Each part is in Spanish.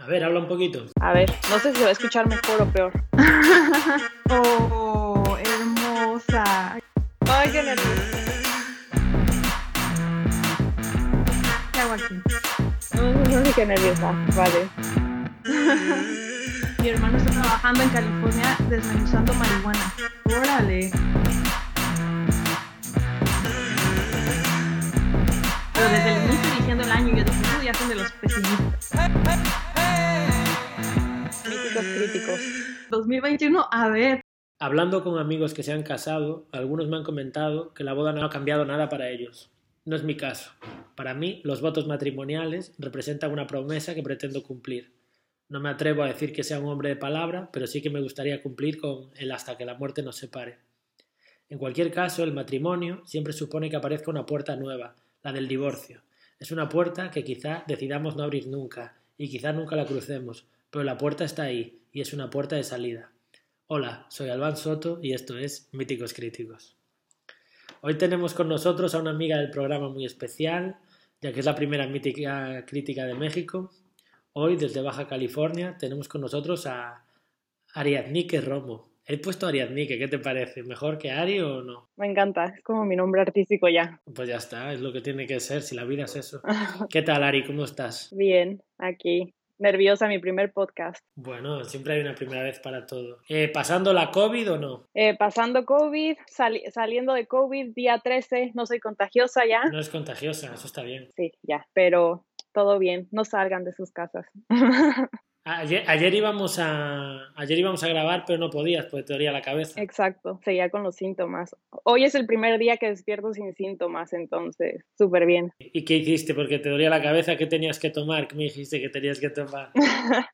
A ver, habla un poquito. A ver, no sé si se va a escuchar mejor o peor. oh, hermosa. Ay, qué nervioso. ¿Qué hago aquí? No, no sé qué nerviosa. Vale. Mi hermano está trabajando en California desmenuzando marihuana. Órale. Pero desde el inicio diciendo el año, yo dije, "Uy, ya son de los pesimistas. Míticos críticos. 2021, a ver. Hablando con amigos que se han casado, algunos me han comentado que la boda no ha cambiado nada para ellos. No es mi caso. Para mí, los votos matrimoniales representan una promesa que pretendo cumplir. No me atrevo a decir que sea un hombre de palabra, pero sí que me gustaría cumplir con el hasta que la muerte nos separe. En cualquier caso, el matrimonio siempre supone que aparezca una puerta nueva, la del divorcio. Es una puerta que quizá decidamos no abrir nunca, y quizá nunca la crucemos, pero la puerta está ahí, y es una puerta de salida. Hola, soy Albán Soto y esto es Míticos Críticos. Hoy tenemos con nosotros a una amiga del programa muy especial, ya que es la primera mítica crítica de México. Hoy, desde Baja California, tenemos con nosotros a Ariadnique Romo. He puesto Ariadnique, ¿qué te parece? ¿Mejor que Ari o no? Me encanta. Es como mi nombre artístico ya. Pues ya está, es lo que tiene que ser, si la vida es eso. ¿Qué tal, Ari? ¿Cómo estás? Bien, aquí. Nerviosa, mi primer podcast. Bueno, siempre hay una primera vez para todo. Eh, ¿Pasando la COVID o no? Eh, pasando COVID, sali- saliendo de COVID, día 13, no soy contagiosa ya. No es contagiosa, eso está bien. Sí, ya, pero todo bien. No salgan de sus casas. Ayer, ayer, íbamos a, ayer íbamos a grabar, pero no podías porque te dolía la cabeza. Exacto, seguía con los síntomas. Hoy es el primer día que despierto sin síntomas, entonces, súper bien. ¿Y qué hiciste? Porque te dolía la cabeza, ¿qué tenías que tomar? ¿Qué me dijiste que tenías que tomar?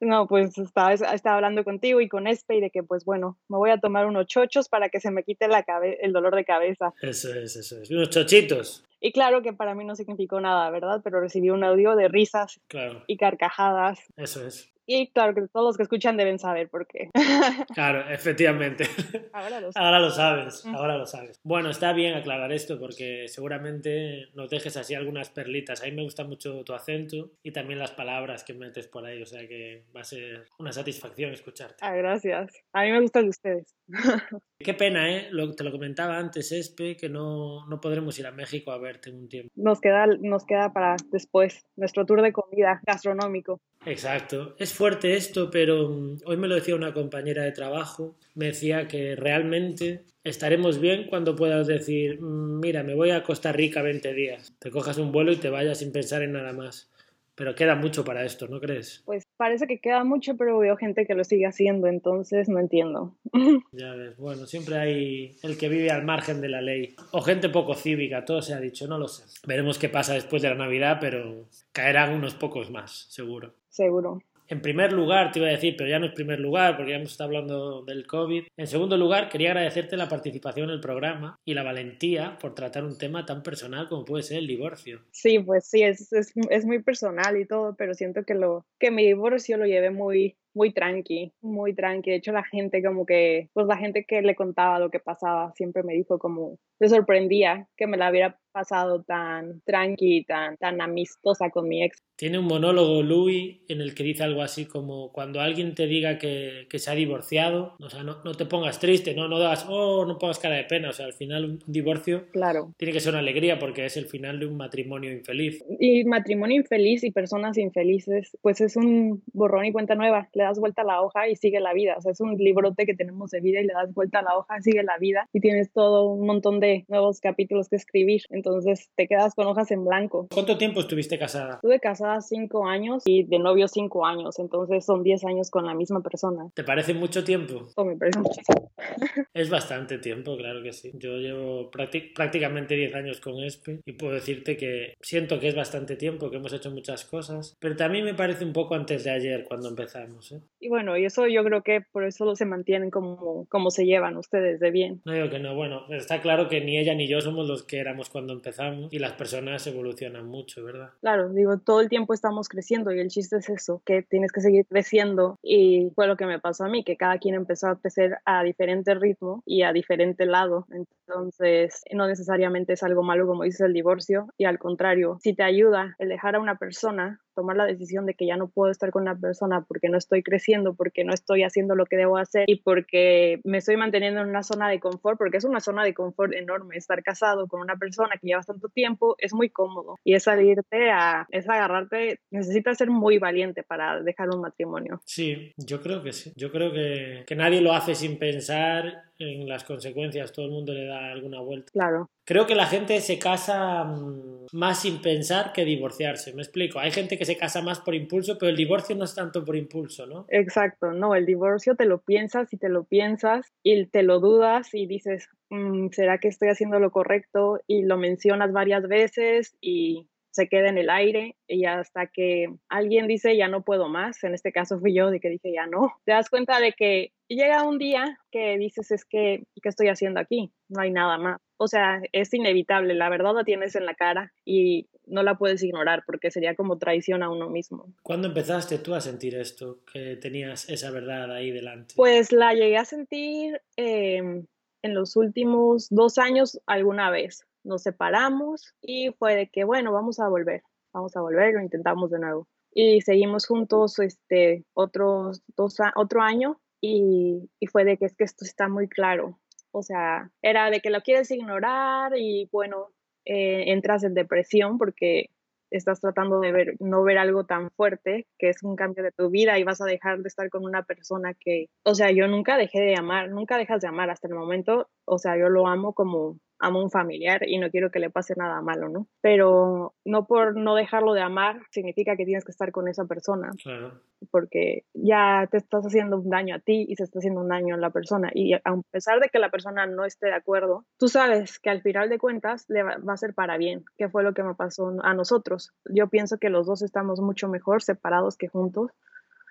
no, pues estaba, estaba hablando contigo y con Espe y de que, pues bueno, me voy a tomar unos chochos para que se me quite la cabe el dolor de cabeza. Eso es, eso es. Unos chochitos. Y claro que para mí no significó nada, ¿verdad? Pero recibí un audio de risas claro. y carcajadas. Eso es. Y claro que todos los que escuchan deben saber por qué. Claro, efectivamente. Ahora lo, ahora lo sabes, ahora lo sabes. Bueno, está bien aclarar esto porque seguramente nos dejes así algunas perlitas. A mí me gusta mucho tu acento y también las palabras que metes por ahí, o sea que va a ser una satisfacción escucharte. Ah, gracias. A mí me gusta el de ustedes. Qué pena, ¿eh? Lo, te lo comentaba antes, Espe, que no, no podremos ir a México a verte en un tiempo. Nos queda, nos queda para después nuestro tour de comida gastronómico. Exacto. Es fuerte esto, pero um, hoy me lo decía una compañera de trabajo. Me decía que realmente estaremos bien cuando puedas decir, mira, me voy a Costa Rica 20 días. Te cojas un vuelo y te vayas sin pensar en nada más. Pero queda mucho para esto, ¿no crees? Pues parece que queda mucho, pero veo gente que lo sigue haciendo, entonces no entiendo. ya ves, bueno, siempre hay el que vive al margen de la ley. O gente poco cívica, todo se ha dicho, no lo sé. Veremos qué pasa después de la Navidad, pero caerán unos pocos más, seguro. Seguro. En primer lugar, te iba a decir, pero ya no es primer lugar, porque ya hemos estado hablando del COVID. En segundo lugar, quería agradecerte la participación en el programa y la valentía por tratar un tema tan personal como puede ser el divorcio. Sí, pues sí, es, es, es muy personal y todo, pero siento que, lo, que mi divorcio lo llevé muy, muy tranqui, muy tranqui. De hecho, la gente como que, pues la gente que le contaba lo que pasaba siempre me dijo como, le sorprendía que me la hubiera pasado tan tranqui, tan, tan amistosa con mi ex. Tiene un monólogo Louis en el que dice algo así como cuando alguien te diga que, que se ha divorciado, o sea, no, no, te pongas triste, no, no das, oh, no pongas cara de pena, o sea, al final un divorcio claro. tiene que ser una alegría porque es el final de un matrimonio infeliz. Y matrimonio infeliz y personas infelices, pues es un borrón y cuenta nueva, le das vuelta a la hoja y sigue la vida, o sea, es un librote que tenemos de vida y le das vuelta a la hoja, sigue la vida y tienes todo un montón de nuevos capítulos que escribir, entonces te quedas con hojas en blanco. ¿Cuánto tiempo estuviste casada? Estuve casada cinco años y de novio cinco años, entonces son diez años con la misma persona. ¿Te parece mucho tiempo? Oh, me parece muchísimo. es bastante tiempo, claro que sí. Yo llevo prácticamente diez años con ESPE y puedo decirte que siento que es bastante tiempo, que hemos hecho muchas cosas, pero también me parece un poco antes de ayer cuando empezamos. ¿eh? Y bueno, y eso yo creo que por eso se mantienen como, como se llevan ustedes de bien. No digo que no, bueno, está claro que ni ella ni yo somos los que éramos cuando empezamos y las personas evolucionan mucho, ¿verdad? Claro, digo, todo el tiempo estamos creciendo y el chiste es eso, que tienes que seguir creciendo y fue lo que me pasó a mí, que cada quien empezó a crecer a diferente ritmo y a diferente lado, entonces no necesariamente es algo malo como dice el divorcio y al contrario, si te ayuda el dejar a una persona tomar la decisión de que ya no puedo estar con una persona porque no estoy creciendo, porque no estoy haciendo lo que debo hacer y porque me estoy manteniendo en una zona de confort, porque es una zona de confort enorme. Estar casado con una persona que llevas tanto tiempo es muy cómodo y es salirte a, es agarrarte, necesitas ser muy valiente para dejar un matrimonio. Sí, yo creo que sí. Yo creo que, que nadie lo hace sin pensar en las consecuencias, todo el mundo le da alguna vuelta. Claro. Creo que la gente se casa mm, más sin pensar que divorciarse, me explico. Hay gente que se casa más por impulso, pero el divorcio no es tanto por impulso, ¿no? Exacto, no, el divorcio te lo piensas y te lo piensas y te lo dudas y dices, mm, ¿será que estoy haciendo lo correcto? Y lo mencionas varias veces y se queda en el aire y hasta que alguien dice ya no puedo más, en este caso fui yo de que dije ya no, te das cuenta de que llega un día que dices es que, ¿qué estoy haciendo aquí? No hay nada más. O sea, es inevitable, la verdad la tienes en la cara y no la puedes ignorar porque sería como traición a uno mismo. ¿Cuándo empezaste tú a sentir esto, que tenías esa verdad ahí delante? Pues la llegué a sentir eh, en los últimos dos años alguna vez nos separamos y fue de que, bueno, vamos a volver, vamos a volver, lo intentamos de nuevo. Y seguimos juntos este, otros dos, otro año y, y fue de que es que esto está muy claro. O sea, era de que lo quieres ignorar y bueno, eh, entras en depresión porque estás tratando de ver, no ver algo tan fuerte, que es un cambio de tu vida y vas a dejar de estar con una persona que, o sea, yo nunca dejé de amar, nunca dejas de amar hasta el momento, o sea, yo lo amo como amo un familiar y no quiero que le pase nada malo, ¿no? Pero no por no dejarlo de amar significa que tienes que estar con esa persona. Claro. Porque ya te estás haciendo un daño a ti y se está haciendo un daño a la persona. Y a pesar de que la persona no esté de acuerdo, tú sabes que al final de cuentas le va a ser para bien, que fue lo que me pasó a nosotros. Yo pienso que los dos estamos mucho mejor separados que juntos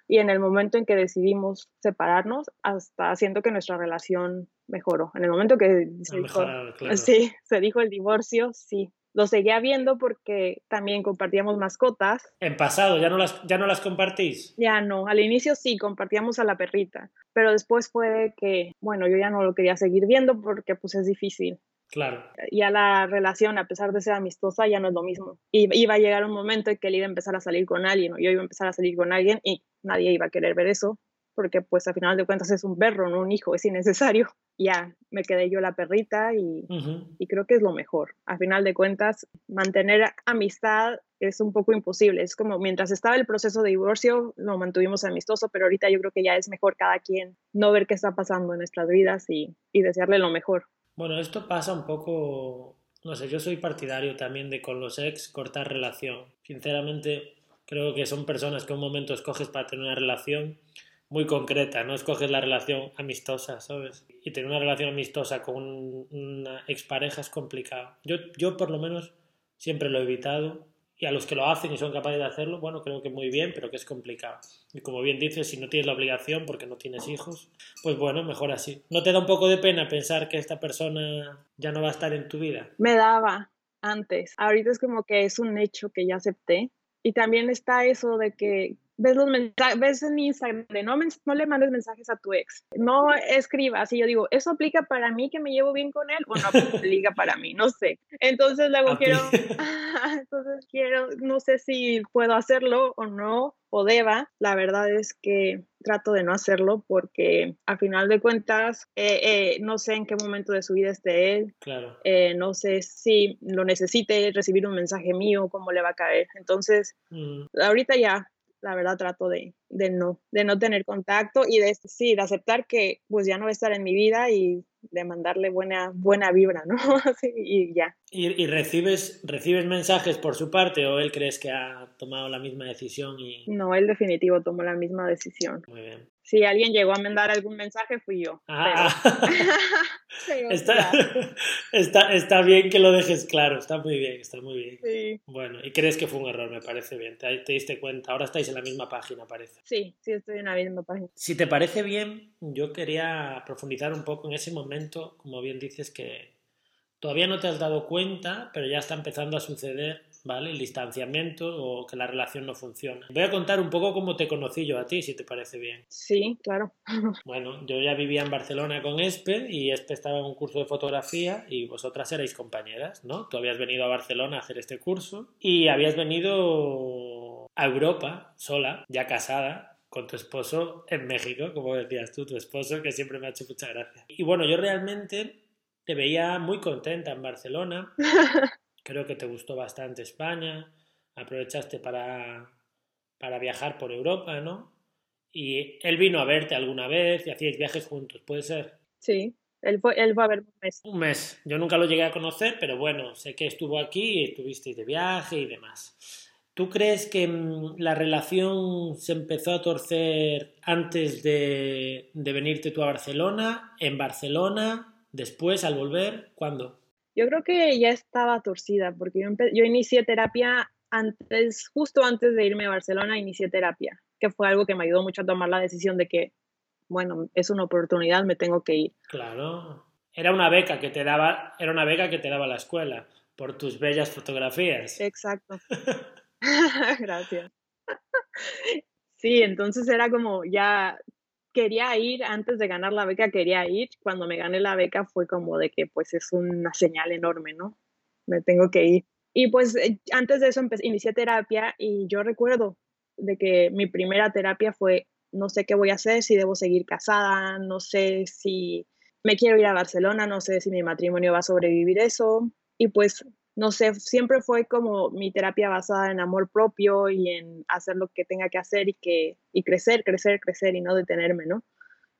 y en el momento en que decidimos separarnos, hasta siento que nuestra relación mejoró. En el momento que se, dijo, sí, se dijo el divorcio, sí. Lo seguía viendo porque también compartíamos mascotas. En pasado, ¿ya no, las, ¿ya no las compartís? Ya no, al inicio sí, compartíamos a la perrita, pero después fue que, bueno, yo ya no lo quería seguir viendo porque pues es difícil. Claro. Ya la relación, a pesar de ser amistosa, ya no es lo mismo. Y iba a llegar un momento en que él iba a empezar a salir con alguien, o yo iba a empezar a salir con alguien, y nadie iba a querer ver eso, porque pues al final de cuentas es un perro, no un hijo, es innecesario. Ya me quedé yo la perrita y, y creo que es lo mejor. A final de cuentas, mantener amistad es un poco imposible. Es como mientras estaba el proceso de divorcio, lo mantuvimos amistoso, pero ahorita yo creo que ya es mejor cada quien no ver qué está pasando en nuestras vidas y, y desearle lo mejor. Bueno, esto pasa un poco, no sé, yo soy partidario también de con los ex cortar relación. Sinceramente, creo que son personas que un momento escoges para tener una relación muy concreta, no escoges la relación amistosa, ¿sabes? Y tener una relación amistosa con una expareja es complicado. Yo, yo por lo menos siempre lo he evitado y a los que lo hacen y son capaces de hacerlo, bueno, creo que muy bien, pero que es complicado. Y como bien dices, si no tienes la obligación porque no tienes hijos, pues bueno, mejor así. ¿No te da un poco de pena pensar que esta persona ya no va a estar en tu vida? Me daba antes. Ahorita es como que es un hecho que ya acepté. Y también está eso de que ves los mensajes, ves en Instagram, no, no le mandes mensajes a tu ex, no escribas. Y yo digo, ¿eso aplica para mí que me llevo bien con él o no aplica para mí? No sé. Entonces luego quiero, entonces quiero, no sé si puedo hacerlo o no, o deba. La verdad es que trato de no hacerlo porque a final de cuentas eh, eh, no sé en qué momento de su vida esté él. Claro. Eh, no sé si lo necesite recibir un mensaje mío, cómo le va a caer. Entonces, mm. ahorita ya la verdad trato de, de, no, de no tener contacto y de, sí, de aceptar que pues ya no va a estar en mi vida y de mandarle buena, buena vibra, ¿no? y ya. ¿Y, recibes, recibes mensajes por su parte o él crees que ha tomado la misma decisión? Y... No, él definitivo tomó la misma decisión. Muy bien. Si alguien llegó a mandar algún mensaje, fui yo. Ah. está, está, está, bien que lo dejes claro, está muy bien, está muy bien. Sí. Bueno, y crees que fue un error, me parece bien. Te, te, diste cuenta, ahora estáis en la misma página, parece. Sí, sí, estoy en la misma página. Si te parece bien, yo quería profundizar un poco en ese momento, como bien dices, que todavía no te has dado cuenta, pero ya está empezando a suceder ¿vale? El distanciamiento o que la relación no funciona. Voy a contar un poco cómo te conocí yo a ti, si te parece bien. Sí, claro. Bueno, yo ya vivía en Barcelona con Espe y Espe estaba en un curso de fotografía y vosotras erais compañeras, ¿no? Tú habías venido a Barcelona a hacer este curso y habías venido a Europa sola, ya casada, con tu esposo en México, como decías tú, tu esposo, que siempre me ha hecho mucha gracia. Y bueno, yo realmente te veía muy contenta en Barcelona. Creo que te gustó bastante España. Aprovechaste para, para viajar por Europa, ¿no? Y él vino a verte alguna vez y hacíais viajes juntos, ¿puede ser? Sí, él fue, él fue a ver un mes. Un mes. Yo nunca lo llegué a conocer, pero bueno, sé que estuvo aquí y estuvisteis de viaje y demás. ¿Tú crees que mm, la relación se empezó a torcer antes de, de venirte tú a Barcelona, en Barcelona, después al volver? ¿Cuándo? Yo creo que ya estaba torcida porque yo, yo inicié terapia antes, justo antes de irme a Barcelona, inicié terapia, que fue algo que me ayudó mucho a tomar la decisión de que, bueno, es una oportunidad, me tengo que ir. Claro. Era una beca que te daba, era una beca que te daba la escuela por tus bellas fotografías. Exacto. Gracias. Sí, entonces era como ya quería ir antes de ganar la beca, quería ir. Cuando me gané la beca fue como de que pues es una señal enorme, ¿no? Me tengo que ir. Y pues eh, antes de eso empecé, inicié terapia y yo recuerdo de que mi primera terapia fue no sé qué voy a hacer, si debo seguir casada, no sé si me quiero ir a Barcelona, no sé si mi matrimonio va a sobrevivir eso. Y pues no sé, siempre fue como mi terapia basada en amor propio y en hacer lo que tenga que hacer y, que, y crecer, crecer, crecer y no detenerme, ¿no?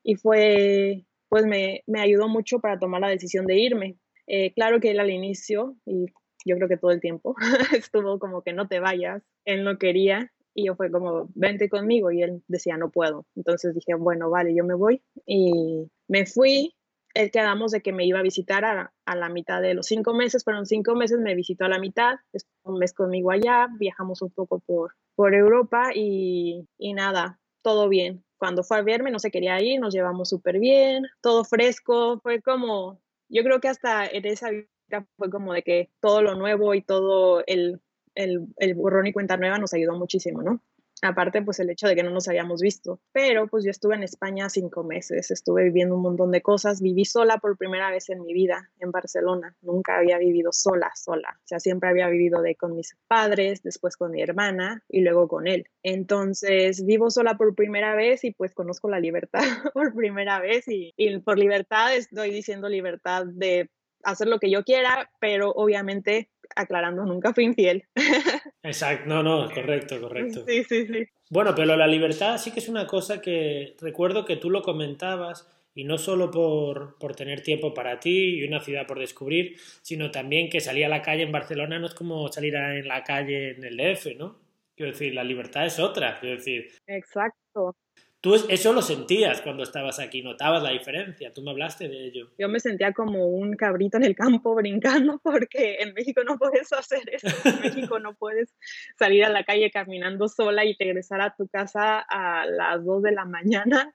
Y fue, pues me, me ayudó mucho para tomar la decisión de irme. Eh, claro que él al inicio, y yo creo que todo el tiempo, estuvo como que no te vayas, él no quería, y yo fue como, vente conmigo, y él decía, no puedo. Entonces dije, bueno, vale, yo me voy. Y me fui, el quedamos de que me iba a visitar a, a, la mitad de los cinco meses, fueron cinco meses, me visitó a la mitad, un mes conmigo allá, viajamos un poco por, por Europa y, y nada, todo bien. Cuando fue a verme no se quería ir, nos llevamos súper bien, todo fresco, fue como, yo creo que hasta en esa vida fue como de que todo lo nuevo y todo el, el, el borrón y cuenta nueva nos ayudó muchísimo, ¿no? Aparte pues el hecho de que no nos habíamos visto. Pero pues yo estuve en España cinco meses, estuve viviendo un montón de cosas, viví sola por primera vez en mi vida en Barcelona, nunca había vivido sola, sola, o sea, siempre había vivido de con mis padres, después con mi hermana y luego con él. Entonces vivo sola por primera vez y pues conozco la libertad por primera vez y, y por libertad estoy diciendo libertad de hacer lo que yo quiera, pero obviamente aclarando, nunca fui infiel. Exacto, no, no, correcto, correcto. Sí, sí, sí. Bueno, pero la libertad sí que es una cosa que recuerdo que tú lo comentabas y no solo por, por, tener tiempo para ti y una ciudad por descubrir, sino también que salir a la calle en Barcelona no es como salir a en la calle en el DF, ¿no? Quiero decir, la libertad es otra, quiero decir. Exacto. Tú eso lo sentías cuando estabas aquí, notabas la diferencia, tú me hablaste de ello. Yo me sentía como un cabrito en el campo brincando porque en México no puedes hacer eso, en México no puedes salir a la calle caminando sola y regresar a tu casa a las 2 de la mañana.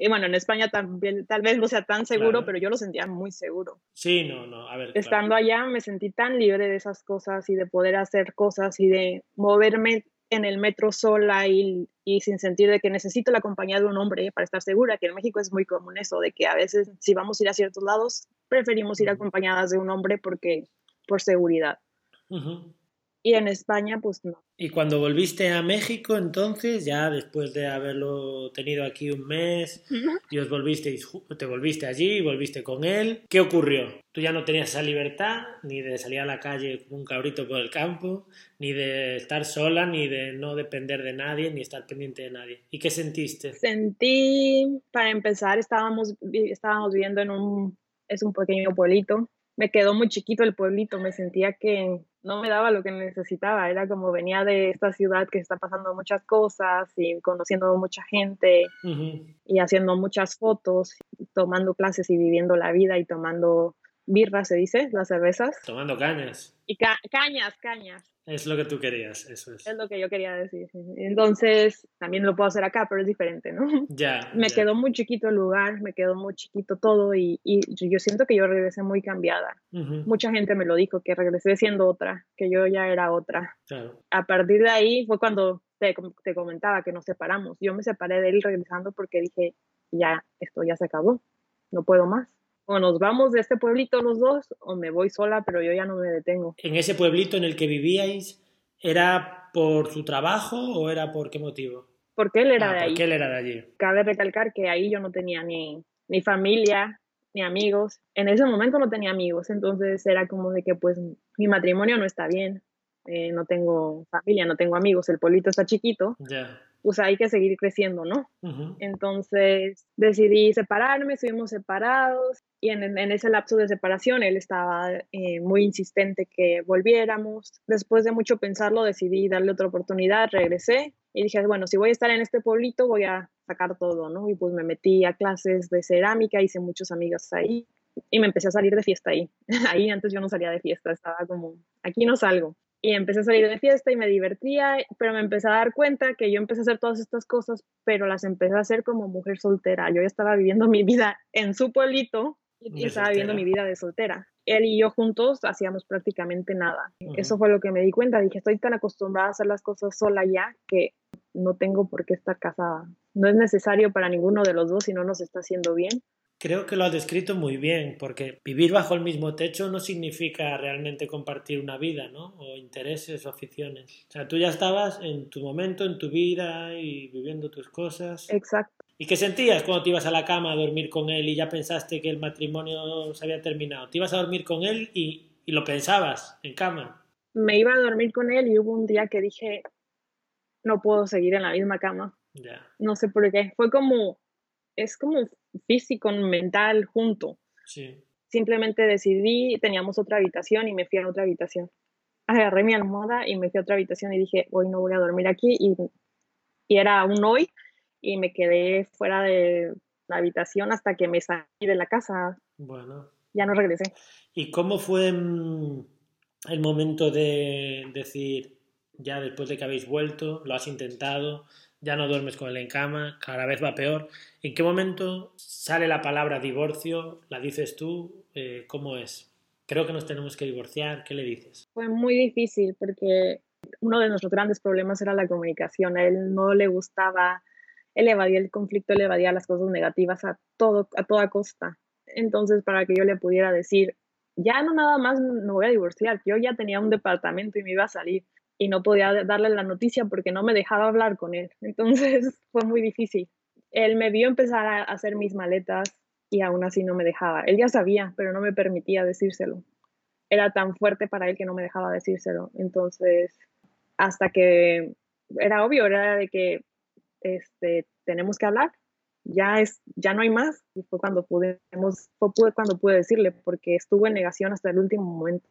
Y bueno, en España también tal vez no sea tan seguro, claro. pero yo lo sentía muy seguro. Sí, no, no, a ver. Estando claro. allá me sentí tan libre de esas cosas y de poder hacer cosas y de moverme en el metro sola y, y, sin sentir de que necesito la compañía de un hombre para estar segura, que en México es muy común eso, de que a veces si vamos a ir a ciertos lados, preferimos ir acompañadas de un hombre porque por seguridad. Uh -huh. Y en España, pues no. Y cuando volviste a México, entonces, ya después de haberlo tenido aquí un mes, y os volvisteis, te volviste allí, volviste con él, ¿qué ocurrió? Tú ya no tenías esa libertad, ni de salir a la calle como un cabrito por el campo, ni de estar sola, ni de no depender de nadie, ni estar pendiente de nadie. ¿Y qué sentiste? Sentí, para empezar, estábamos, estábamos viviendo en un, es un pequeño pueblito, me quedó muy chiquito el pueblito, me sentía que no me daba lo que necesitaba, era como venía de esta ciudad que está pasando muchas cosas y conociendo mucha gente uh -huh. y haciendo muchas fotos, tomando clases y viviendo la vida y tomando birra, se dice, las cervezas. Tomando cañas. Y ca cañas, cañas. Es lo que tú querías, eso es. Es lo que yo quería decir. Entonces, también lo puedo hacer acá, pero es diferente, ¿no? Ya. Me ya. quedó muy chiquito el lugar, me quedó muy chiquito todo y, y yo siento que yo regresé muy cambiada. Uh -huh. Mucha gente me lo dijo, que regresé siendo otra, que yo ya era otra. Claro. A partir de ahí fue cuando te, te comentaba que nos separamos. Yo me separé de él regresando porque dije, ya, esto ya se acabó, no puedo más o nos vamos de este pueblito los dos o me voy sola, pero yo ya no me detengo. En ese pueblito en el que vivíais, ¿era por su trabajo o era por qué motivo? Porque él era Ah, de ahí. porque él era de allí. Cabe recalcar que ahí yo no tenía ni, ni familia, ni amigos. En ese momento no tenía amigos, entonces era como de que pues mi matrimonio no está bien, eh, no tengo familia, no tengo amigos, el polito está chiquito, Ya. Pues hay que seguir creciendo, ¿no? Entonces decidí separarme, estuvimos separados y en, en ese lapso de separación él estaba eh, muy insistente que volviéramos. Después de mucho pensarlo decidí darle otra oportunidad, regresé y dije, bueno, si voy a estar en este pueblito voy a sacar todo, ¿no? Y pues me metí a clases de cerámica, hice muchos amigos ahí y me empecé a salir de fiesta ahí. ahí antes yo no salía de fiesta, estaba como, aquí no salgo. Y empecé a salir de fiesta y me divertía, pero me empecé a dar cuenta que yo empecé a hacer todas estas cosas, pero las empecé a hacer como mujer soltera. Yo ya estaba viviendo mi vida en su pueblito y, De estaba viviendo mi vida de soltera. Él y yo juntos hacíamos prácticamente nada. Eso fue lo que me di cuenta. Dije, estoy tan acostumbrada a hacer las cosas sola ya que no tengo por qué estar casada. No es necesario para ninguno de los dos si no nos está haciendo bien. Creo que lo has descrito muy bien, porque vivir bajo el mismo techo no significa realmente compartir una vida, ¿no? O intereses o aficiones. O sea, tú ya estabas en tu momento, en tu vida y viviendo tus cosas. Exacto. ¿Y qué sentías cuando te ibas a la cama a dormir con él y ya pensaste que el matrimonio se había terminado? Te ibas a dormir con él y, y lo pensabas en cama. Me iba a dormir con él y hubo un día que dije, no puedo seguir en la misma cama. Ya, No sé por qué. Fue como, es como físico, mental, junto. sí. Simplemente decidí, teníamos otra habitación y me fui a otra habitación. Agarré mi almohada y me fui a otra habitación y dije, hoy no voy a dormir aquí. Y, y era un hoy y me quedé fuera de la habitación hasta que me salí de la casa. Bueno. Ya no regresé. ¿Y cómo fue mm, el momento de decir, ya después de que habéis vuelto, lo has intentado, ya no duermes con él en cama, cada vez va peor? ¿En qué momento sale la palabra divorcio? ¿La dices tú? Eh, ¿Cómo es? Creo que nos tenemos que divorciar. ¿Qué le dices? Fue muy difícil porque uno de nuestros grandes problemas era la comunicación. A él no le gustaba, él evadía el conflicto, él evadía las cosas negativas a, todo, a toda costa. Entonces, para que yo le pudiera decir, ya no nada más me voy a divorciar, yo ya tenía un departamento y me iba a salir y no podía darle la noticia porque no me dejaba hablar con él. Entonces, fue muy difícil. Él me vio empezar a hacer mis maletas y aún así no me dejaba. Él ya sabía, pero no me permitía decírselo era tan fuerte para él que no me dejaba decírselo. Entonces, hasta que era obvio, era de que este, tenemos que hablar, ya, es, ya no hay más. Y fue cuando, pudimos, fue cuando pude decirle, porque estuvo en negación hasta el último momento.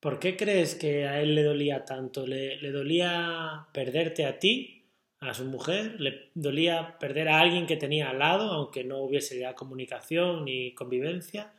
¿Por qué crees que a él le dolía tanto? ¿Le, le dolía perderte a ti, a su mujer? ¿Le dolía perder a alguien que tenía al lado, aunque no hubiese ya comunicación ni convivencia?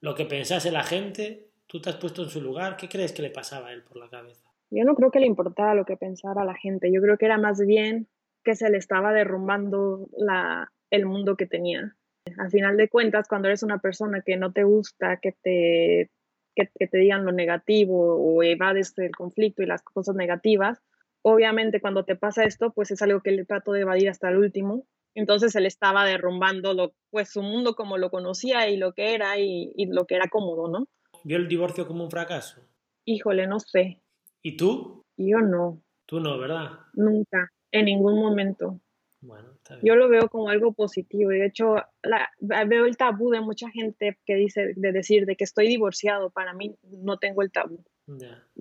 ¿Lo que pensase la gente? ¿Tú te has puesto en su lugar? ¿Qué crees que le pasaba a él por la cabeza? Yo no creo que le importara lo que pensara la gente. Yo creo que era más bien que se le estaba derrumbando la, el mundo que tenía. Al final de cuentas, cuando eres una persona que no te gusta, que te, que, que te digan lo negativo o evades el conflicto y las cosas negativas, obviamente cuando te pasa esto, pues es algo que le trato de evadir hasta el último. Entonces él estaba derrumbando lo, pues su mundo como lo conocía y lo que era y, y lo que era cómodo, ¿no? ¿Vio el divorcio como un fracaso? Híjole, no sé. ¿Y tú? Yo no, Tú no, ¿verdad? nunca, en ningún momento. Bueno, está bien. Yo lo veo como algo positivo y de hecho la, veo el tabú de mucha gente que dice de decir de que estoy divorciado. Para mí no tengo el tabú.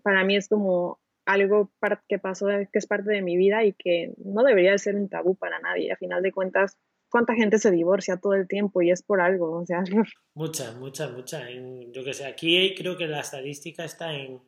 Para mí es como algo que pasó, que es parte de mi vida y que no debería de ser un tabú para nadie. A final de cuentas, ¿cuánta gente se divorcia todo el tiempo y es por algo? O sea, Mucha, mucha, mucha. En- yo que sé, aquí creo que la estadística está en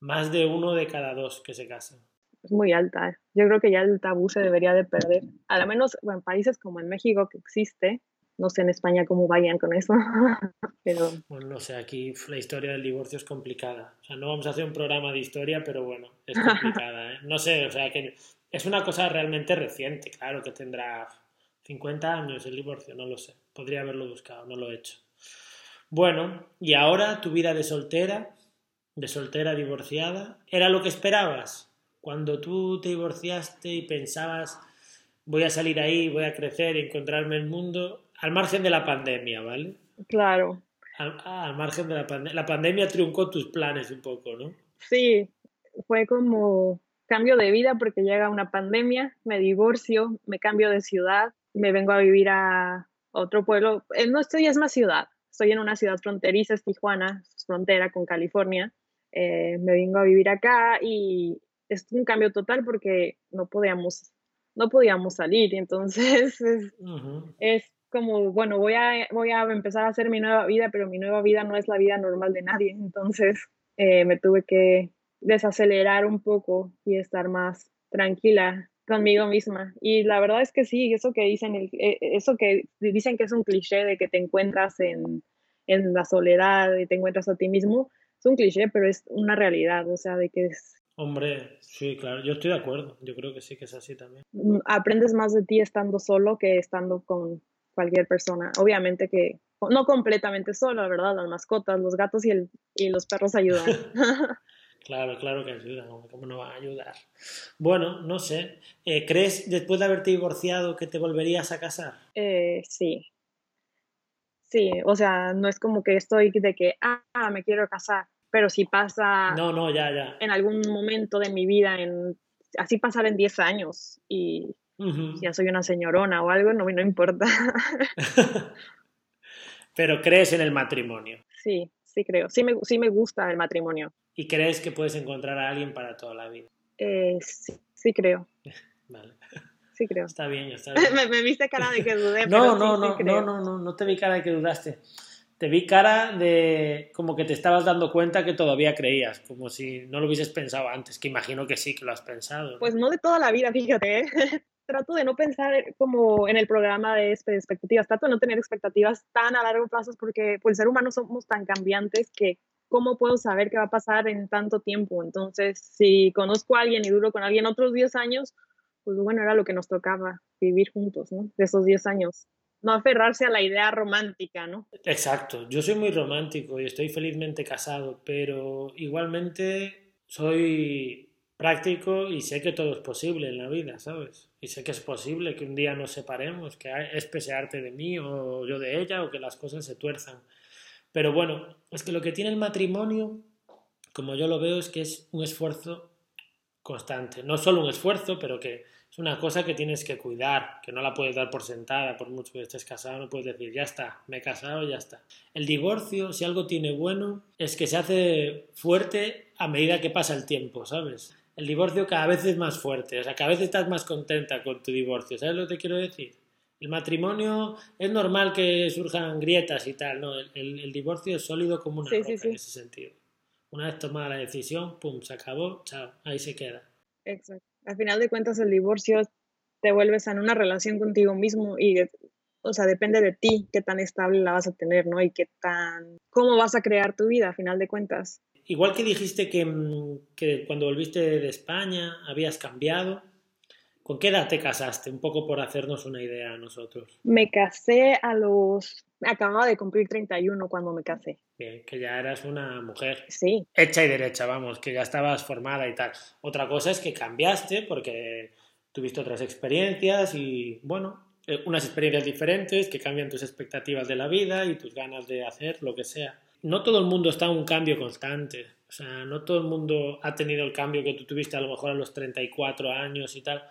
más de uno de cada dos que se casan. Es muy alta. Yo creo que ya el tabú se debería de perder. Al menos bueno, en países como en México que existe. No sé en España cómo vayan con eso, pero Bueno, no sé, aquí la historia del divorcio es complicada. O sea, no vamos a hacer un programa de historia, pero bueno, es complicada, ¿eh? No sé, o sea, que es una cosa realmente reciente, claro, que tendrá 50 años el divorcio, no lo sé. Podría haberlo buscado, no lo he hecho. Bueno, y ahora tu vida de soltera, de soltera divorciada, ¿era lo que esperabas? Cuando tú te divorciaste y pensabas, voy a salir ahí, voy a crecer, encontrarme el mundo, al margen de la pandemia, ¿vale? claro. Al, al margen de la pandemia. La pandemia truncó tus planes un poco, ¿no? Sí, fue como cambio de vida porque llega una pandemia, me divorcio, me cambio de ciudad, me vengo a vivir a otro pueblo. Eh, no estoy, es más ciudad. Estoy en una ciudad fronteriza, es Tijuana, frontera con California. Eh, me vengo a vivir acá y es un cambio total porque no podíamos, no podíamos salir. Entonces es, es como, bueno, voy a, voy a empezar a hacer mi nueva vida, pero mi nueva vida no es la vida normal de nadie. Entonces eh, me tuve que desacelerar un poco y estar más tranquila conmigo misma. Y la verdad es que sí, eso que dicen, eh, eso que dicen que es un cliché de que te encuentras en, en la soledad y te encuentras a ti mismo, es un cliché, pero es una realidad, o sea, de que es... Hombre, sí, claro, yo estoy de acuerdo, yo creo que sí que es así también. Mm, aprendes más de ti estando solo que estando con cualquier persona. Obviamente que no completamente solo, ¿verdad? Las mascotas, los gatos y, el, y los perros ayudan. Claro, claro que ayudan, ¿cómo no van a ayudar? Bueno, no sé, eh, ¿crees después de haberte divorciado que te volverías a casar? Eh, sí. Sí, o sea, no es como que estoy de que, ah, me quiero casar, pero si pasa... No, no, ya, ya. En algún momento de mi vida, en, así pasar en 10 años y ya soy una señorona o algo, no, no importa. pero crees en el matrimonio. Sí, sí creo. Sí me, sí me gusta el matrimonio. ¿Y crees que puedes encontrar a alguien para toda la vida? Eh, sí, sí creo. vale. Sí creo. Está bien, está bien. me, viste cara de que dudé. no, no, no, no, no, no, no te vi cara de que dudaste. Te vi cara de como que te estabas dando cuenta que todavía creías, como si no lo hubieses pensado antes, que imagino que sí que lo has pensado. Pues no de toda la vida, fíjate. ¿eh? trato de no pensar como en el programa de expectativas, trato de no tener expectativas tan a largo plazo porque pues, el ser humano somos tan cambiantes que ¿cómo puedo saber qué va a pasar en tanto tiempo? Entonces, si conozco a alguien y duro con alguien otros 10 años, pues bueno, era lo que nos tocaba, vivir juntos, ¿no? De esos 10 años. No aferrarse a la idea romántica, ¿no? Exacto, yo soy muy romántico y estoy felizmente casado, pero igualmente soy práctico y sé que todo es posible en la vida, ¿sabes? Y sé que es posible que un día nos separemos, que es pese arte de mí o yo de ella o que las cosas se tuerzan. Pero bueno, es que lo que tiene el matrimonio, como yo lo veo, es que es un esfuerzo constante. No solo un esfuerzo, pero que es una cosa que tienes que cuidar, que no la puedes dar por sentada, por mucho que estés casado, no puedes decir, ya está, me he casado, ya está. El divorcio, si algo tiene bueno, es que se hace fuerte a medida que pasa el tiempo, ¿sabes? El divorcio cada vez es más fuerte, o sea, cada vez estás más contenta con tu divorcio, ¿sabes lo que te quiero decir? El matrimonio es normal que surjan grietas y tal, ¿no? El, divorcio es sólido como una roca en ese sentido. Una vez tomada la decisión, pum, se acabó, chao, ahí se queda. Exacto. Al final de cuentas, el divorcio te vuelves en una relación contigo mismo y, o sea, depende de ti qué tan estable la vas a tener, ¿no? Y qué tan, cómo vas a crear tu vida, a final de cuentas. Igual que dijiste que, mm, que cuando volviste de España habías cambiado, ¿Con qué edad te casaste? Un poco por hacernos una idea a nosotros. Me casé a los... Acababa de cumplir 31 cuando me casé. Bien, que ya eras una mujer. Sí. Hecha y derecha, vamos, que ya estabas formada y tal. Otra cosa es que cambiaste porque tuviste otras experiencias y, bueno, eh, unas experiencias diferentes que cambian tus expectativas de la vida y tus ganas de hacer lo que sea. No todo el mundo está en un cambio constante. O sea, no todo el mundo ha tenido el cambio que tú tuviste a lo mejor a los 34 años y tal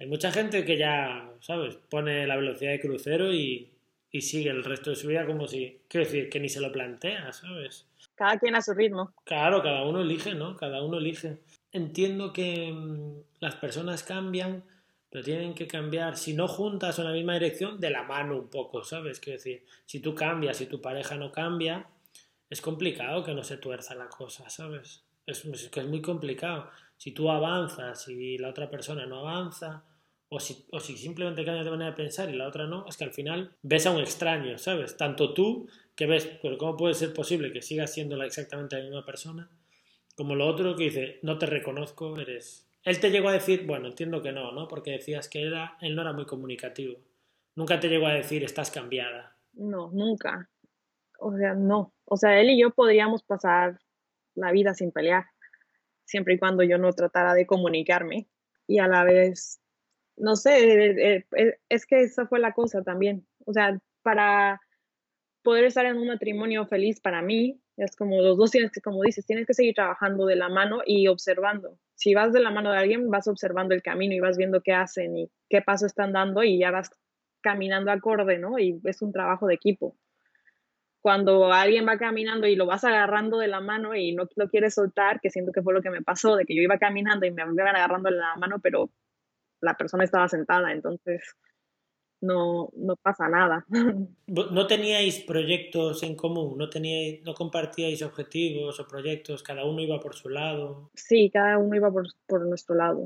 hay mucha gente que ya, ¿sabes? Pone la velocidad de crucero y, y sigue el resto de su vida como si, quiero decir, que ni se lo plantea, ¿sabes? Cada quien a su ritmo. Claro, cada uno elige, ¿no? Cada uno elige. Entiendo que mm, las personas cambian, pero tienen que cambiar, si no juntas en la misma dirección, de la mano un poco, ¿sabes? Quiero decir, si tú cambias y tu pareja no cambia, es complicado que no se tuerza la cosa, ¿sabes? Es, es que es muy complicado. Si tú avanzas y la otra persona no avanza, o si, o si simplemente cambias de manera de pensar y la otra no, es que al final ves a un extraño, ¿sabes? Tanto tú, que ves, pero ¿cómo puede ser posible que sigas siendo exactamente la misma persona? Como lo otro que dice, no te reconozco, eres... Él te llegó a decir, bueno, entiendo que no, ¿no? Porque decías que era, él no era muy comunicativo. Nunca te llegó a decir, estás cambiada. No, nunca. O sea, no. O sea, él y yo podríamos pasar la vida sin pelear, siempre y cuando yo no tratara de comunicarme. Y a la vez no sé, eh, eh, es que esa fue la cosa también. O sea, para poder estar en un matrimonio feliz para mí, es como los dos tienes que, como dices, tienes que seguir trabajando de la mano y observando. si vas de la mano de alguien, vas observando el camino y vas viendo qué hacen y qué paso están dando y ya vas caminando acorde, ¿no? Y es un trabajo de equipo. Cuando alguien va caminando y lo vas agarrando de la mano y no lo quieres soltar, que siento que fue lo que me pasó, de que yo iba caminando y me iban agarrando de la mano, pero la persona estaba sentada, entonces no, no pasa nada. ¿No teníais proyectos en común? ¿No, teníais, ¿No compartíais objetivos o proyectos? ¿Cada uno iba por su lado? Sí, cada uno iba por, por nuestro lado.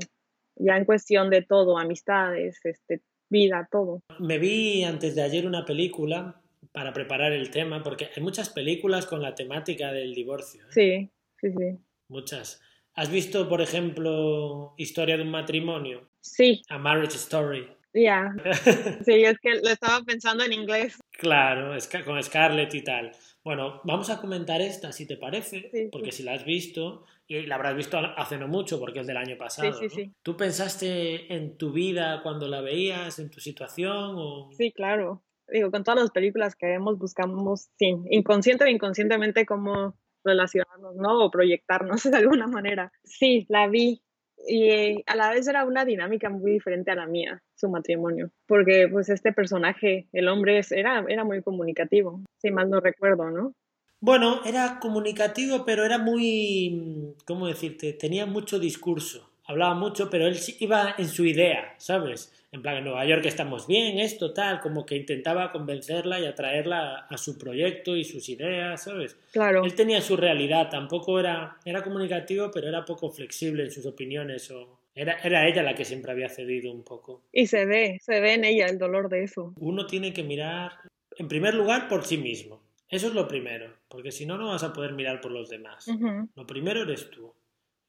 Ya en cuestión de todo, amistades, este, vida, todo. Me vi antes de ayer una película para preparar el tema, porque hay muchas películas con la temática del divorcio. ¿eh? Sí, sí, sí. Muchas. ¿Has visto, por ejemplo, Historia de un matrimonio? Sí. A Marriage Story. Ya. Sí, es que lo estaba pensando en inglés. Claro, con Scarlett y tal. Bueno, vamos a comentar esta, si te parece, porque si la has visto, y la habrás visto hace no mucho, porque es del año pasado. Sí, sí, sí. ¿Tú pensaste en tu vida cuando la veías, en tu situación? O... Sí, claro. Digo, con todas las películas que vemos, buscamos, sí, inconsciente o inconscientemente, cómo relacionarnos, ¿no? O proyectarnos de alguna manera. Sí, la vi y a la vez era una dinámica muy diferente a la mía, su matrimonio, porque pues este personaje, el hombre, era, era muy comunicativo, si mal no recuerdo, ¿no? Bueno, era comunicativo, pero era muy, ¿cómo decirte? Tenía mucho discurso, hablaba mucho, pero él iba en su idea, ¿sabes? En plan, en Nueva York estamos bien, esto, tal, como que intentaba convencerla y atraerla a, su proyecto y sus ideas, ¿sabes? Claro. Él tenía su realidad, tampoco era, era comunicativo, pero era poco flexible en sus opiniones o... Era, era ella la que siempre había cedido un poco. Y se ve, se ve en ella el dolor de eso. Uno tiene que mirar, en primer lugar, por sí mismo. Eso es lo primero, porque si no, no vas a poder mirar por los demás. Lo primero eres tú.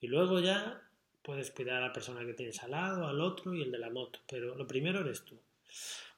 Y luego ya puedes cuidar a la persona que tienes al lado, al otro y el de la moto, pero lo primero eres tú.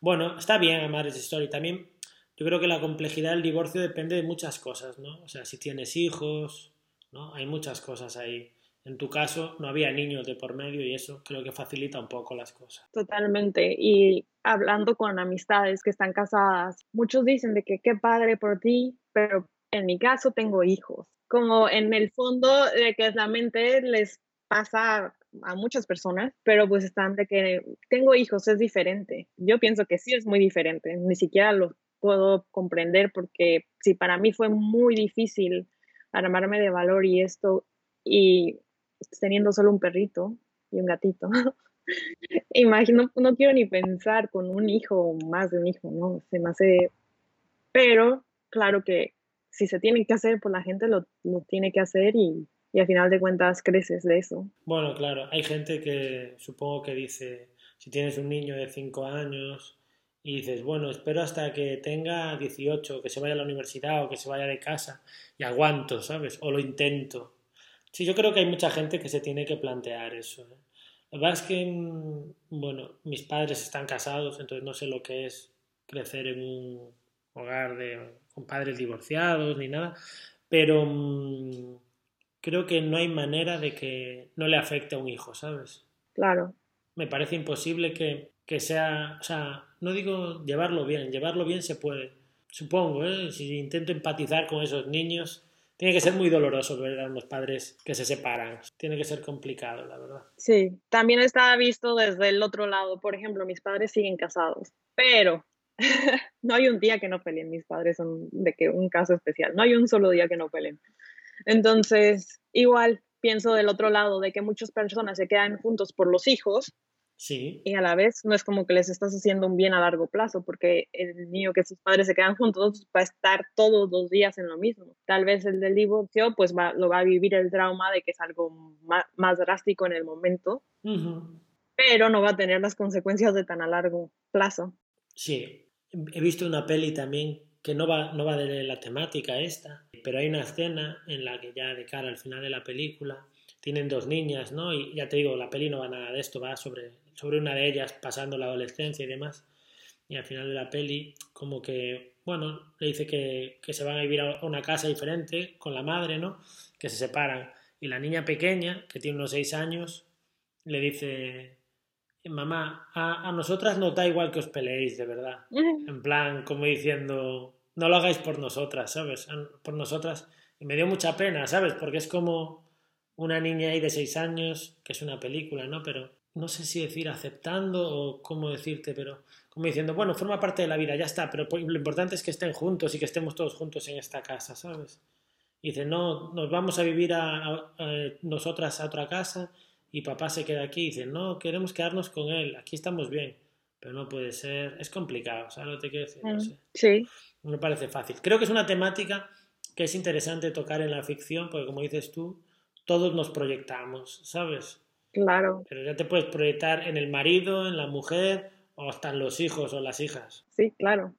Bueno, está bien amar esa historia. También yo creo que la complejidad del divorcio depende de muchas cosas, ¿no? O sea, si tienes hijos, ¿no? Hay muchas cosas ahí. En tu caso no había niños de por medio y eso creo que facilita un poco las cosas. Totalmente. Y hablando con amistades que están casadas, muchos dicen de que qué padre por ti, pero en mi caso tengo hijos. Como en el fondo de que la mente les pasa a muchas personas, pero pues están de que tengo hijos, es diferente. Yo pienso que sí es muy diferente, ni siquiera lo puedo comprender porque si para mí fue muy difícil armarme de valor y esto, y teniendo solo un perrito y un gatito, imagino, no quiero ni pensar con un hijo o más de un hijo, ¿no? Se me hace, pero claro que si se tiene que hacer, pues la gente lo, lo tiene que hacer y y al final de cuentas creces de eso. Bueno, claro, hay gente que supongo que dice, si tienes un niño de 5 años y dices, bueno, espero hasta que tenga 18, que se vaya a la universidad o que se vaya de casa y aguanto, ¿sabes? O lo intento. Sí, yo creo que hay mucha gente que se tiene que plantear eso. ¿eh? La verdad es que, mm, bueno, mis padres están casados, entonces no sé lo que es crecer en un hogar de, con padres divorciados ni nada, pero mm, creo que no hay manera de que no le afecte a un hijo, ¿sabes? Claro. Me parece imposible que, que sea, o sea, no digo llevarlo bien, llevarlo bien se puede, supongo, ¿eh? si intento empatizar con esos niños, tiene que ser muy doloroso ver a unos padres que se separan. Tiene que ser complicado, la verdad. Sí, también está visto desde el otro lado. Por ejemplo, mis padres siguen casados, pero no hay un día que no peleen. Mis padres son de que un caso especial. No hay un solo día que no peleen. Entonces, igual pienso del otro lado, de que muchas personas se quedan juntos por los hijos. Sí. Y a la vez no es como que les estás haciendo un bien a largo plazo, porque el niño que sus padres se quedan juntos va a estar todos los días en lo mismo. Tal vez el del divorcio, pues va, lo va a vivir el trauma de que es algo más, drástico en el momento, pero no va a tener las consecuencias de tan a largo plazo. Sí, he visto una peli también que no va, no va de la temática esta, pero hay una escena en la que ya de cara al final de la película tienen dos niñas, ¿no? Y ya te digo, la peli no va nada de esto, va sobre, sobre una de ellas pasando la adolescencia y demás. Y al final de la peli, como que, bueno, le dice que, que se van a vivir a una casa diferente con la madre, ¿no? Que se separan. Y la niña pequeña, que tiene unos seis años, le dice, mamá, a, a, nosotras nos da igual que os peleéis, de verdad. En plan, como diciendo, no lo hagáis por nosotras, ¿sabes? Por nosotras. Y me dio mucha pena, ¿sabes? Porque es como, una niña ahí de seis años, que es una película, ¿no? Pero no sé si decir aceptando o cómo decirte, pero como diciendo, bueno, forma parte de la vida, ya está, pero lo importante es que estén juntos y que estemos todos juntos en esta casa, ¿sabes? Y dice, no, nos vamos a vivir a, nosotras a otra casa y papá se queda aquí. Y dice, no, queremos quedarnos con él, aquí estamos bien. Pero no puede ser, es complicado, ¿sabes lo que te quiero decir? No mm, sé. Sí. No me parece fácil. Creo que es una temática que es interesante tocar en la ficción, porque como dices tú, todos nos proyectamos, ¿sabes? Claro. Pero ya te puedes proyectar en el marido, en la mujer o hasta en los hijos o las hijas. Sí, claro.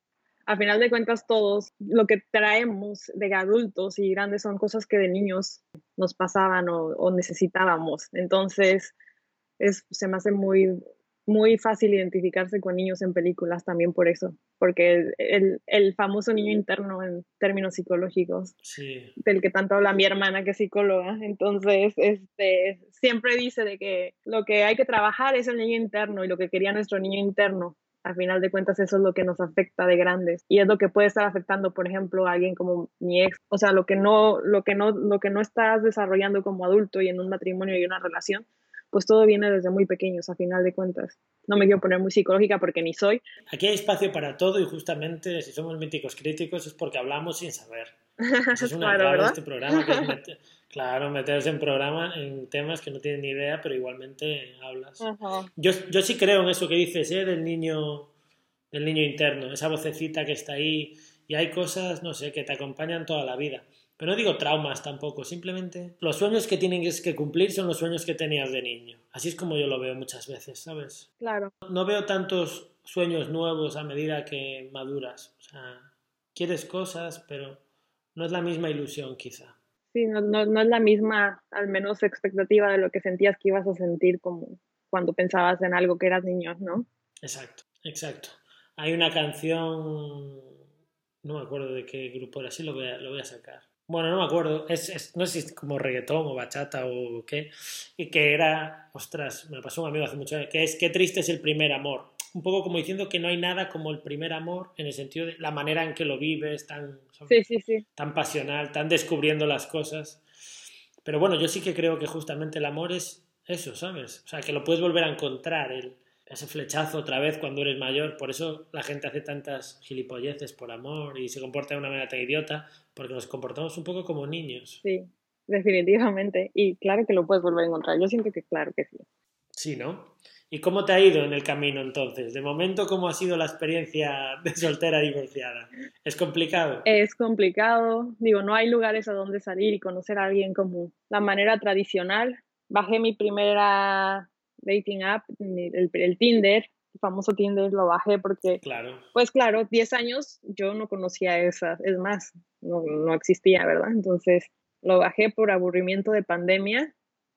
A final de cuentas, todos lo que traemos de adultos y grandes son cosas que de niños nos pasaban o, necesitábamos. Entonces, es, se me hace muy, muy fácil identificarse con niños en películas también por eso, porque el, el famoso niño interno en términos psicológicos, del que tanto habla mi hermana que es psicóloga, entonces este, siempre dice de que lo que hay que trabajar es el niño interno y lo que quería nuestro niño interno. Al final de cuentas eso es lo que nos afecta de grandes y es lo que puede estar afectando, por ejemplo, a alguien como mi ex, o sea, lo que no lo que no lo que no estás desarrollando como adulto y en un matrimonio y una relación, pues todo viene desde muy pequeños, a final de cuentas. No me quiero poner muy psicológica porque ni soy. Aquí hay espacio para todo y justamente si somos míticos críticos es porque hablamos sin saber. es una claro, de este programa, que es claro, meterse en programa en temas que no tienen ni idea, pero igualmente hablas. Yo, yo sí creo en eso que dices, ¿eh? del niño del niño interno, esa vocecita que está ahí y hay cosas, no sé, que te acompañan toda la vida. Pero no digo traumas tampoco, simplemente los sueños que tienen que cumplir son los sueños que tenías de niño. Así es como yo lo veo muchas veces, ¿sabes? Claro. No veo tantos sueños nuevos a medida que maduras. O sea, quieres cosas, pero no es la misma ilusión quizá. Sí, no, no, no es la misma, al menos, expectativa de lo que sentías que ibas a sentir como cuando pensabas en algo que eras niño, ¿no? Exacto, exacto. Hay una canción, no me acuerdo de qué grupo era, así lo voy a, lo voy a sacar bueno, no me acuerdo, es, no sé si es como reggaetón o bachata o qué, y que era, ostras, me pasó un amigo hace mucho, que es qué triste es el primer amor. Un poco como diciendo que no hay nada como el primer amor en el sentido de la manera en que lo vives, tan, tan pasional, tan descubriendo las cosas. Pero bueno, yo sí que creo que justamente el amor es eso, ¿sabes? O sea, que lo puedes volver a encontrar, el, ese flechazo otra vez cuando eres mayor. Por eso la gente hace tantas gilipolleces por amor y se comporta de una manera tan idiota, porque nos comportamos un poco como niños. Sí, definitivamente. Y claro que lo puedes volver a encontrar. Yo siento que claro que sí. Sí, ¿no? ¿Y cómo te ha ido en el camino entonces? De momento, ¿cómo ha sido la experiencia de soltera divorciada? ¿Es complicado? Es complicado. Digo, no hay lugares a donde salir y conocer a alguien como la manera tradicional. Bajé mi primera dating app, el, el Tinder, famoso Tinder lo bajé porque, claro. pues claro, 10 años yo no conocía esa, es más, no, no existía, ¿verdad? Entonces lo bajé por aburrimiento de pandemia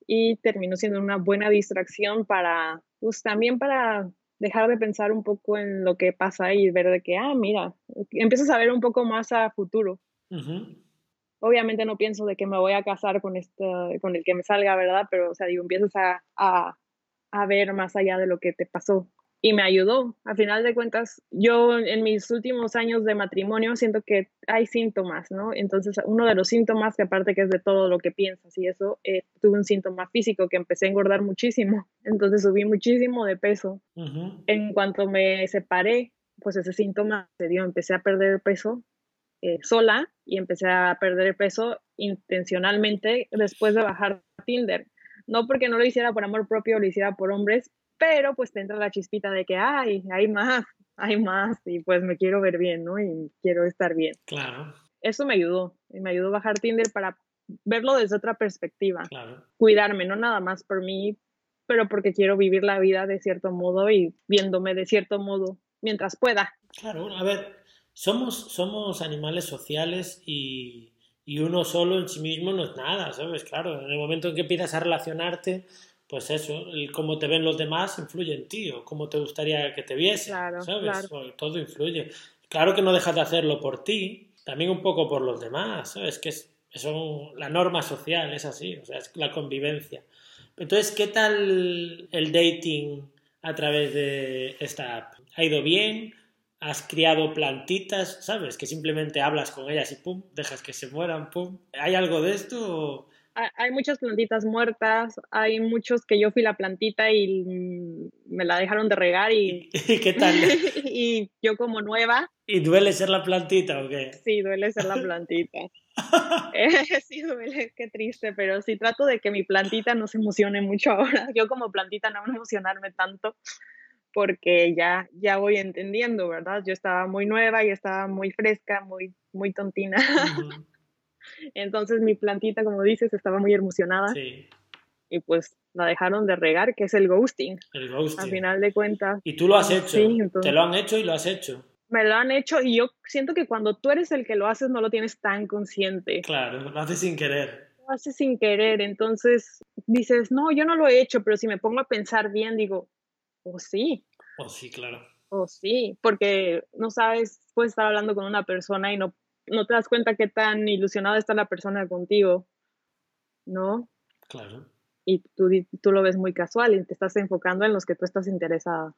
y terminó siendo una buena distracción para, pues también para dejar de pensar un poco en lo que pasa y ver de que, ah, mira, empiezas a ver un poco más a futuro. Obviamente no pienso de que me voy a casar con, este, con el que me salga, ¿verdad? Pero, o sea, digo, empiezas a, a a ver más allá de lo que te pasó. Y me ayudó. A final de cuentas, yo en mis últimos años de matrimonio siento que hay síntomas, ¿no? Entonces, uno de los síntomas, que aparte que es de todo lo que piensas y eso, eh, tuve un síntoma físico que empecé a engordar muchísimo. Entonces, subí muchísimo de peso. En cuanto me separé, pues ese síntoma se dio. Empecé a perder peso eh, sola y empecé a perder peso intencionalmente después de bajar Tinder no porque no lo hiciera por amor propio, lo hiciera por hombres, pero pues te entra la chispita de que, ay, hay más, hay más, y pues me quiero ver bien, ¿no? Y quiero estar bien. Claro. Eso me ayudó, y me ayudó a bajar Tinder para verlo desde otra perspectiva. Claro. Cuidarme, no nada más por mí, pero porque quiero vivir la vida de cierto modo y viéndome de cierto modo mientras pueda. Claro, a ver, somos, somos animales sociales y y uno solo en sí mismo no es nada, ¿sabes? Claro, en el momento en que empiezas a relacionarte, pues eso, el cómo te ven los demás influye en ti, o cómo te gustaría que te viesen, ¿sabes? todo influye. Claro que no dejas de hacerlo por ti, también un poco por los demás, ¿sabes? Que es eso, la norma social, es así, o sea, es la convivencia. Entonces, ¿qué tal el dating a través de esta app? ¿Ha ido bien? has criado plantitas, ¿sabes? Que simplemente hablas con ellas y pum, dejas que se mueran, pum. ¿Hay algo de esto hay muchas plantitas muertas, hay muchos que yo fui la plantita y me la dejaron de regar y... ¿Y qué tal? y yo como nueva. ¿Y duele ser la plantita o qué? Sí, duele ser la plantita. Eh, sí, duele, qué triste, pero sí trato de que mi plantita no se emocione mucho ahora. Yo como plantita no me emocionarme tanto porque ya, ya voy entendiendo, ¿verdad? Yo estaba muy nueva y estaba muy fresca, muy, muy tontina. Entonces mi plantita, como dices, estaba muy emocionada. Sí. Y pues la dejaron de regar, que es el ghosting. El ghosting. Al final de cuentas. Y tú lo has hecho. Sí, Te lo han hecho y lo has hecho. Me lo han hecho y yo siento que cuando tú eres el que lo haces no lo tienes tan consciente. Claro, lo haces sin querer. Lo haces sin querer, entonces dices, no, yo no lo he hecho, pero si me pongo a pensar bien, digo, oh sí. Oh sí, claro. Oh sí, porque no sabes, puedes estar hablando con una persona y no no te das cuenta qué tan ilusionada está la persona contigo, ¿no? Claro. Y tú, tú lo ves muy casual y te estás enfocando en los que tú estás interesada.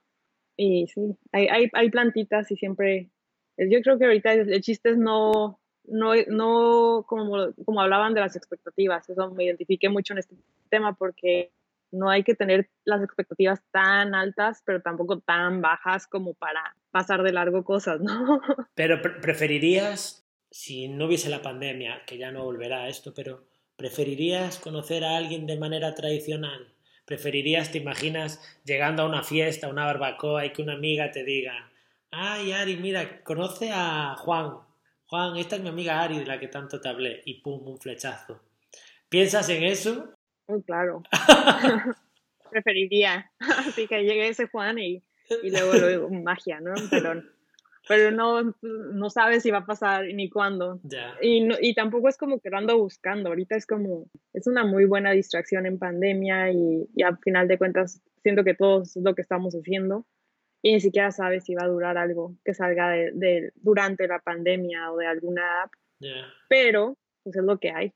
Y sí, hay, hay, hay plantitas y siempre, yo creo que ahorita el, chiste es no, no, no como, como hablaban de las expectativas, eso me identifiqué mucho en este tema porque no hay que tener las expectativas tan altas, pero tampoco tan bajas como para pasar de largo cosas, ¿no? Pero preferirías si no hubiese la pandemia, que ya no volverá a esto, pero ¿preferirías conocer a alguien de manera tradicional? ¿Preferirías, te imaginas, llegando a una fiesta, a una barbacoa y que una amiga te diga, ay Ari, mira, conoce a Juan. Juan, esta es mi amiga Ari de la que tanto te hablé. Y pum, un flechazo. ¿Piensas en eso? Muy claro. Preferiría. Así que llegue ese Juan y, y luego, luego magia, ¿no? Pero pero no, no sabes si va a pasar ni cuándo. Y, y tampoco es como que lo ando buscando, ahorita es como, es una muy buena distracción en pandemia y, y al final de cuentas siento que todo es lo que estamos haciendo y ni siquiera sabes si va a durar algo que salga de, de durante la pandemia o de alguna app. Pero, pues es lo que hay.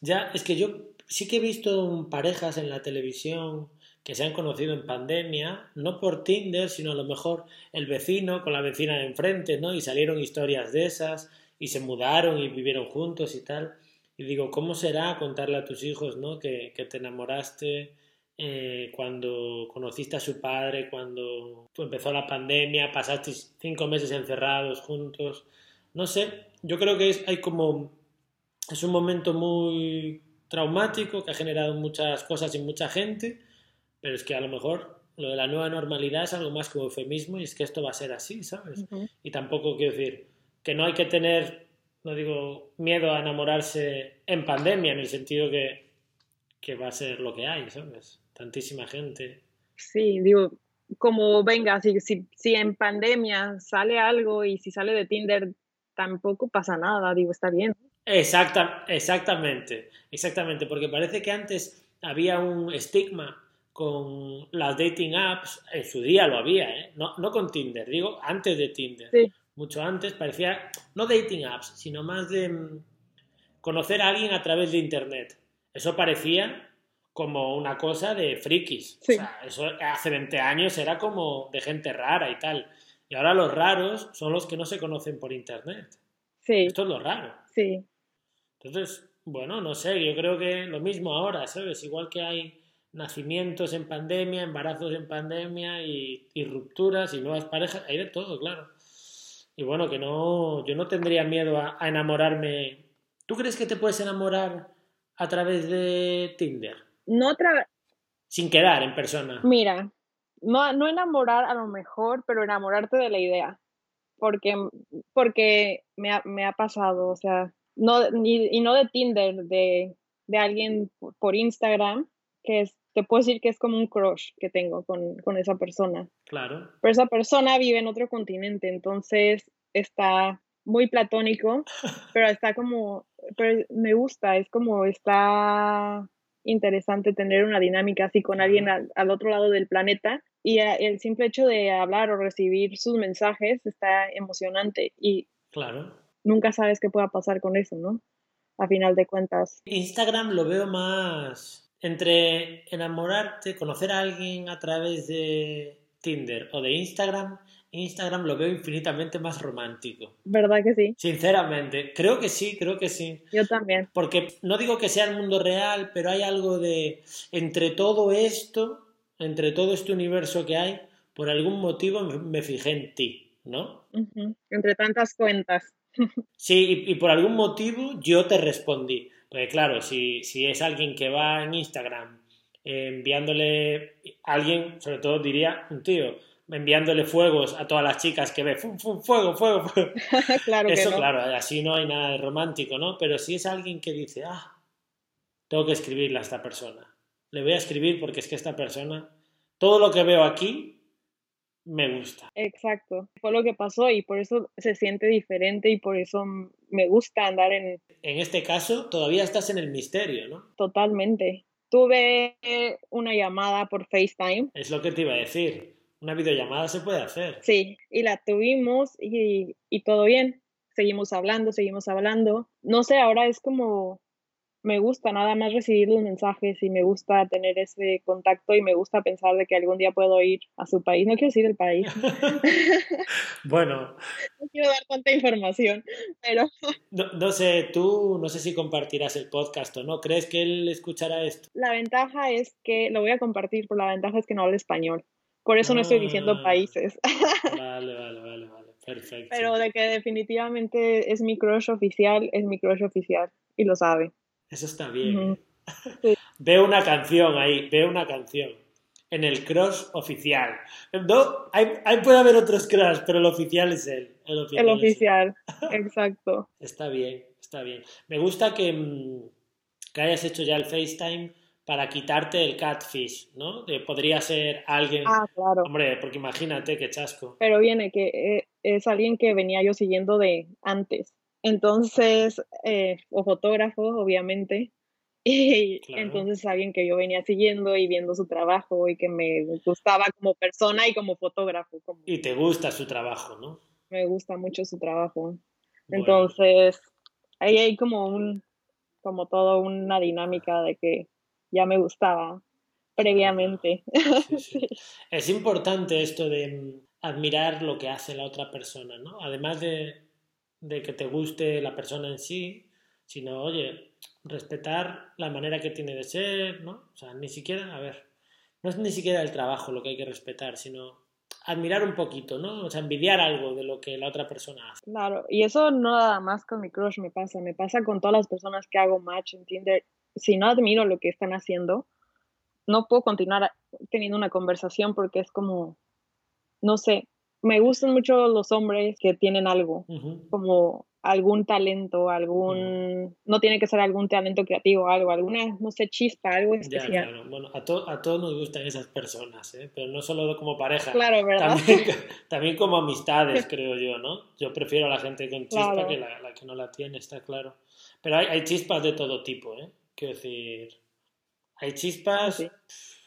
Ya, es que yo sí que he visto parejas en la televisión que se han conocido en pandemia, no por Tinder, sino a lo mejor el vecino con la vecina de enfrente, ¿no? Y salieron historias de esas y se mudaron y vivieron juntos y tal. Y digo, ¿cómo será contarle a tus hijos, ¿no? Que, te enamoraste eh, cuando conociste a su padre, cuando empezó la pandemia, pasaste cinco meses encerrados juntos. No sé, yo creo que es, hay como, es un momento muy traumático que ha generado muchas cosas en mucha gente pero es que a lo mejor lo de la nueva normalidad es algo más como eufemismo y es que esto va a ser así, ¿sabes? Y tampoco quiero decir que no hay que tener, no digo, miedo a enamorarse en pandemia, en el sentido que, que va a ser lo que hay, ¿sabes? Tantísima gente. Sí, digo, como venga, si, si, si en pandemia sale algo y si sale de Tinder tampoco pasa nada, digo, está bien. Exacta, exactamente, exactamente, porque parece que antes había un estigma con las dating apps, en su día lo había, ¿eh? no, no con Tinder, digo antes de Tinder. Mucho antes parecía, no dating apps, sino más de mm, conocer a alguien a través de Internet. Eso parecía como una cosa de frikis. O sea, eso hace 20 años era como de gente rara y tal. Y ahora los raros son los que no se conocen por Internet. Sí. Esto es lo raro. Sí. Entonces, bueno, no sé, yo creo que lo mismo ahora, ¿sabes? Igual que hay nacimientos en pandemia, embarazos en pandemia y, rupturas y nuevas parejas, hay de todo, claro. Y bueno, que no, yo no tendría miedo a, enamorarme. ¿Tú crees que te puedes enamorar a través de Tinder? No Sin quedar en persona. Mira, no, no enamorar a lo mejor, pero enamorarte de la idea. Porque, porque me, ha, me ha pasado, o sea, no, y, no de Tinder, de, de alguien por Instagram, que es te puedo decir que es como un crush que tengo con, con esa persona. Claro. Pero esa persona vive en otro continente, entonces está muy platónico, pero está como, pero me gusta, es como está interesante tener una dinámica así con alguien al, al otro lado del planeta y el simple hecho de hablar o recibir sus mensajes está emocionante y claro. nunca sabes qué pueda pasar con eso, ¿no? A final de cuentas. Instagram lo veo más entre enamorarte, conocer a alguien a través de Tinder o de Instagram, Instagram lo veo infinitamente más romántico. ¿Verdad que sí? Sinceramente, creo que sí, creo que sí. Yo también. Porque no digo que sea el mundo real, pero hay algo de entre todo esto, entre todo este universo que hay, por algún motivo me fijé en ti, ¿no? Entre tantas cuentas. Sí, y, y por algún motivo yo te respondí. Porque claro, si, si es alguien que va en Instagram eh, enviándole alguien, sobre todo diría un tío, enviándole fuegos a todas las chicas que ve, ¡fum, fum, fuego, fuego, fuego. claro que Eso, no. claro, así no hay nada de romántico, ¿no? Pero si es alguien que dice, ah, tengo que escribirle a esta persona. Le voy a escribir porque es que esta persona, todo lo que veo aquí, me gusta. Exacto. Fue lo que pasó y por eso se siente diferente y por eso me gusta andar en En este caso, todavía estás en el misterio, ¿no? totalmente. Tuve una llamada por FaceTime, Es lo que te iba a decir. Una videollamada se puede hacer. sí, y la tuvimos y, y todo bien. Seguimos hablando, seguimos hablando. No sé, ahora es como me gusta nada más recibir los mensajes y me gusta tener ese contacto y me gusta pensar de que algún día puedo ir a su país. No quiero decir el país, bueno, no quiero dar tanta información, pero no, no sé, tú no sé si compartirás el podcast o no. ¿Crees que él escuchará esto? la ventaja es que lo voy a compartir, pero la ventaja es que no habla español. Por eso no estoy diciendo Ah. países, Vale, vale, vale, vale. Perfecto. pero de que definitivamente es mi crush oficial, es mi crush oficial y lo sabe. Eso está bien. ¿eh? Sí. Veo una canción ahí, veo una canción. En el cross oficial. No, hay- puede haber otros cross, pero el oficial es él. El oficial. El oficial, exacto. Está bien, está bien. Me gusta que, mm, que hayas hecho ya el FaceTime para quitarte el catfish, ¿no? De- podría ser alguien. Ah, claro. Hombre, porque imagínate qué chasco. Pero viene que eh, es alguien que venía yo siguiendo de antes. Entonces, eh, o fotógrafo, obviamente. Y Claro. entonces alguien que yo venía siguiendo y viendo su trabajo y que me gustaba como persona y como fotógrafo. Como Y te gusta su trabajo, ¿no? me gusta mucho su trabajo. Bueno, Entonces, ahí hay como un, como todo una dinámica de que ya me gustaba previamente. sí, sí. Es importante esto de admirar lo que hace la otra persona, ¿no? Además de, de que te guste la persona en sí, sino, oye, respetar la manera que tiene de ser, ¿no? O sea, ni siquiera, a ver, no es ni siquiera el trabajo lo que hay que respetar, sino admirar un poquito, ¿no? O sea, envidiar algo de lo que la otra persona hace. Claro, y eso no nada más con mi crush me pasa, me pasa con todas las personas que hago match en Tinder. Si no admiro lo que están haciendo, no puedo continuar teniendo una conversación porque es como, no sé, me gustan mucho los hombres que tienen algo, como algún talento, algún, no tiene que ser algún talento creativo, algo, alguna, no sé, chispa, algo Ya, especial. claro. Bueno, a, to- a todos nos gustan esas personas, ¿eh? Pero no solo como pareja. Claro, ¿verdad? También, también como amistades, creo yo, ¿no? Yo prefiero a la gente con chispa Claro. que la, la que no la tiene, está claro. Pero hay, hay chispas de todo tipo, ¿eh? Quiero decir, hay chispas, Sí.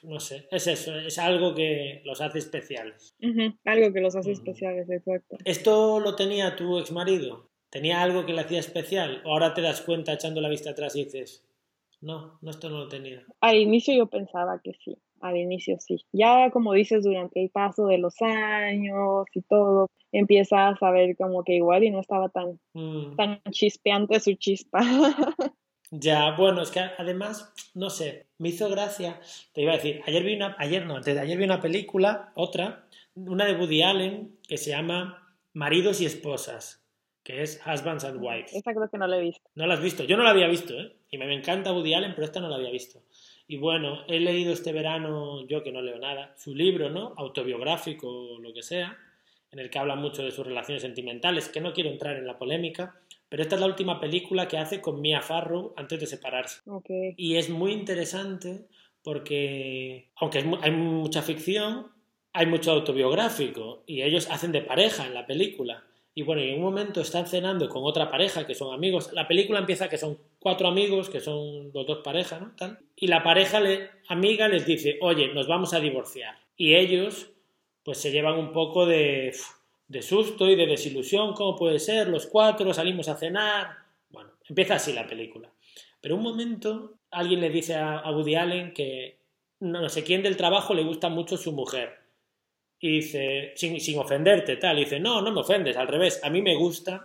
no sé, es eso, es algo que los hace especiales. Algo que los hace Ujú. especiales, exacto. ¿Esto lo tenía tu ex marido? ¿Tenía algo que le hacía especial? ¿O ahora te das cuenta echando la vista atrás y dices, no, no, esto no lo tenía? Al inicio yo pensaba que sí, al inicio sí. Ya como dices, durante el paso de los años y todo, empiezas a ver como que igual y no estaba tan, Mm. tan chispeante su chispa. Ya, bueno, es que además, no sé, me hizo gracia. Te iba a decir, ayer vi una, ayer no, antes de ayer vi una película, otra, una de Woody Allen, que se llama Maridos y Esposas, que es Husbands and Wives. Esa creo que no la he visto. ¿No la has visto? Yo no la había visto, ¿eh? Y me, me encanta Woody Allen, pero esta no la había visto. Y bueno, he leído este verano, yo que no leo nada, su libro, ¿no? Autobiográfico o lo que sea, en el que habla mucho de sus relaciones sentimentales, que no quiero entrar en la polémica, pero esta es la última película que hace con Mia Farrow antes de separarse. Ok. Y es muy interesante porque, aunque hay mucha ficción, hay mucho autobiográfico y ellos hacen de pareja en la película. Y bueno, y en un momento están cenando con otra pareja que son amigos. La película empieza que son cuatro amigos, que son los dos parejas, ¿no? Tal. Y la pareja le, amiga les dice, oye, nos vamos a divorciar. Y ellos, pues se llevan un poco de, de susto y de desilusión. ¿Cómo puede ser? Los cuatro salimos a cenar. Bueno, empieza así la película. Pero un momento alguien le dice a, Woody Allen que no, sé quién del trabajo le gusta mucho su mujer. y dice, sin, sin ofenderte, tal, y dice, no, no me ofendes, al revés, a mí me gusta,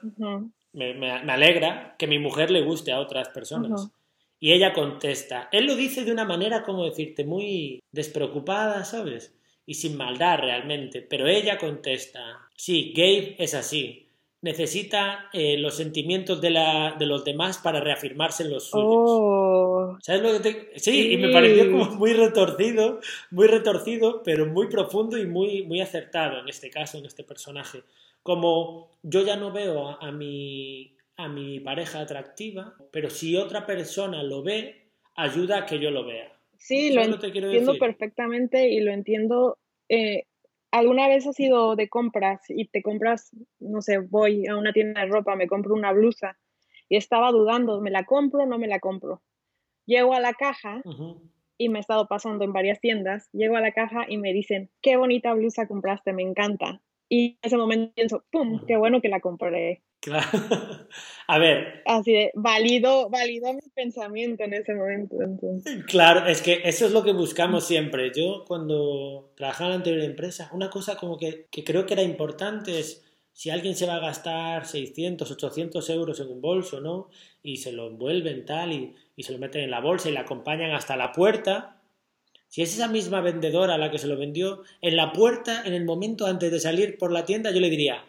me, me- me alegra que mi mujer le guste a otras personas. Y ella contesta. Él lo dice de una manera, como decirte, muy despreocupada, ¿sabes? Y sin maldad realmente. Pero ella contesta. Sí, Gabe es así. Necesita eh, los sentimientos de, la, de los demás para reafirmarse en los suyos. Oh, ¿Sabes lo que te...? Sí, y me pareció como muy retorcido, muy retorcido, pero muy profundo y muy, muy acertado en este caso, en este personaje. Como yo ya no veo a, a mi, a mi pareja atractiva, pero si otra persona lo ve, ayuda a que yo lo vea. sí, lo ¿Sabes lo que quiero entiendo perfectamente y lo entiendo. eh, ¿Alguna vez has ido de compras y te compras, no sé, voy a una tienda de ropa, me compro una blusa y estaba dudando, ¿me la compro o no me la compro? Llego a la caja y me he estado pasando en varias tiendas, llego a la caja y me dicen, qué bonita blusa compraste, me encanta. Y en ese momento pienso, ¡pum! Qué bueno que la compré. Claro. A ver, Así de, válido, válido mi pensamiento en ese momento. Entonces. Claro, es que eso es lo que buscamos siempre. Yo cuando trabajaba en la anterior empresa, una cosa como que, que creo que era importante es si alguien se va a gastar 600, 800 euros en un bolso, ¿no? Y se lo envuelven tal y, y se lo meten en la bolsa y la acompañan hasta la puerta. Si es esa misma vendedora la que se lo vendió, en la puerta, en el momento antes de salir por la tienda, yo le diría,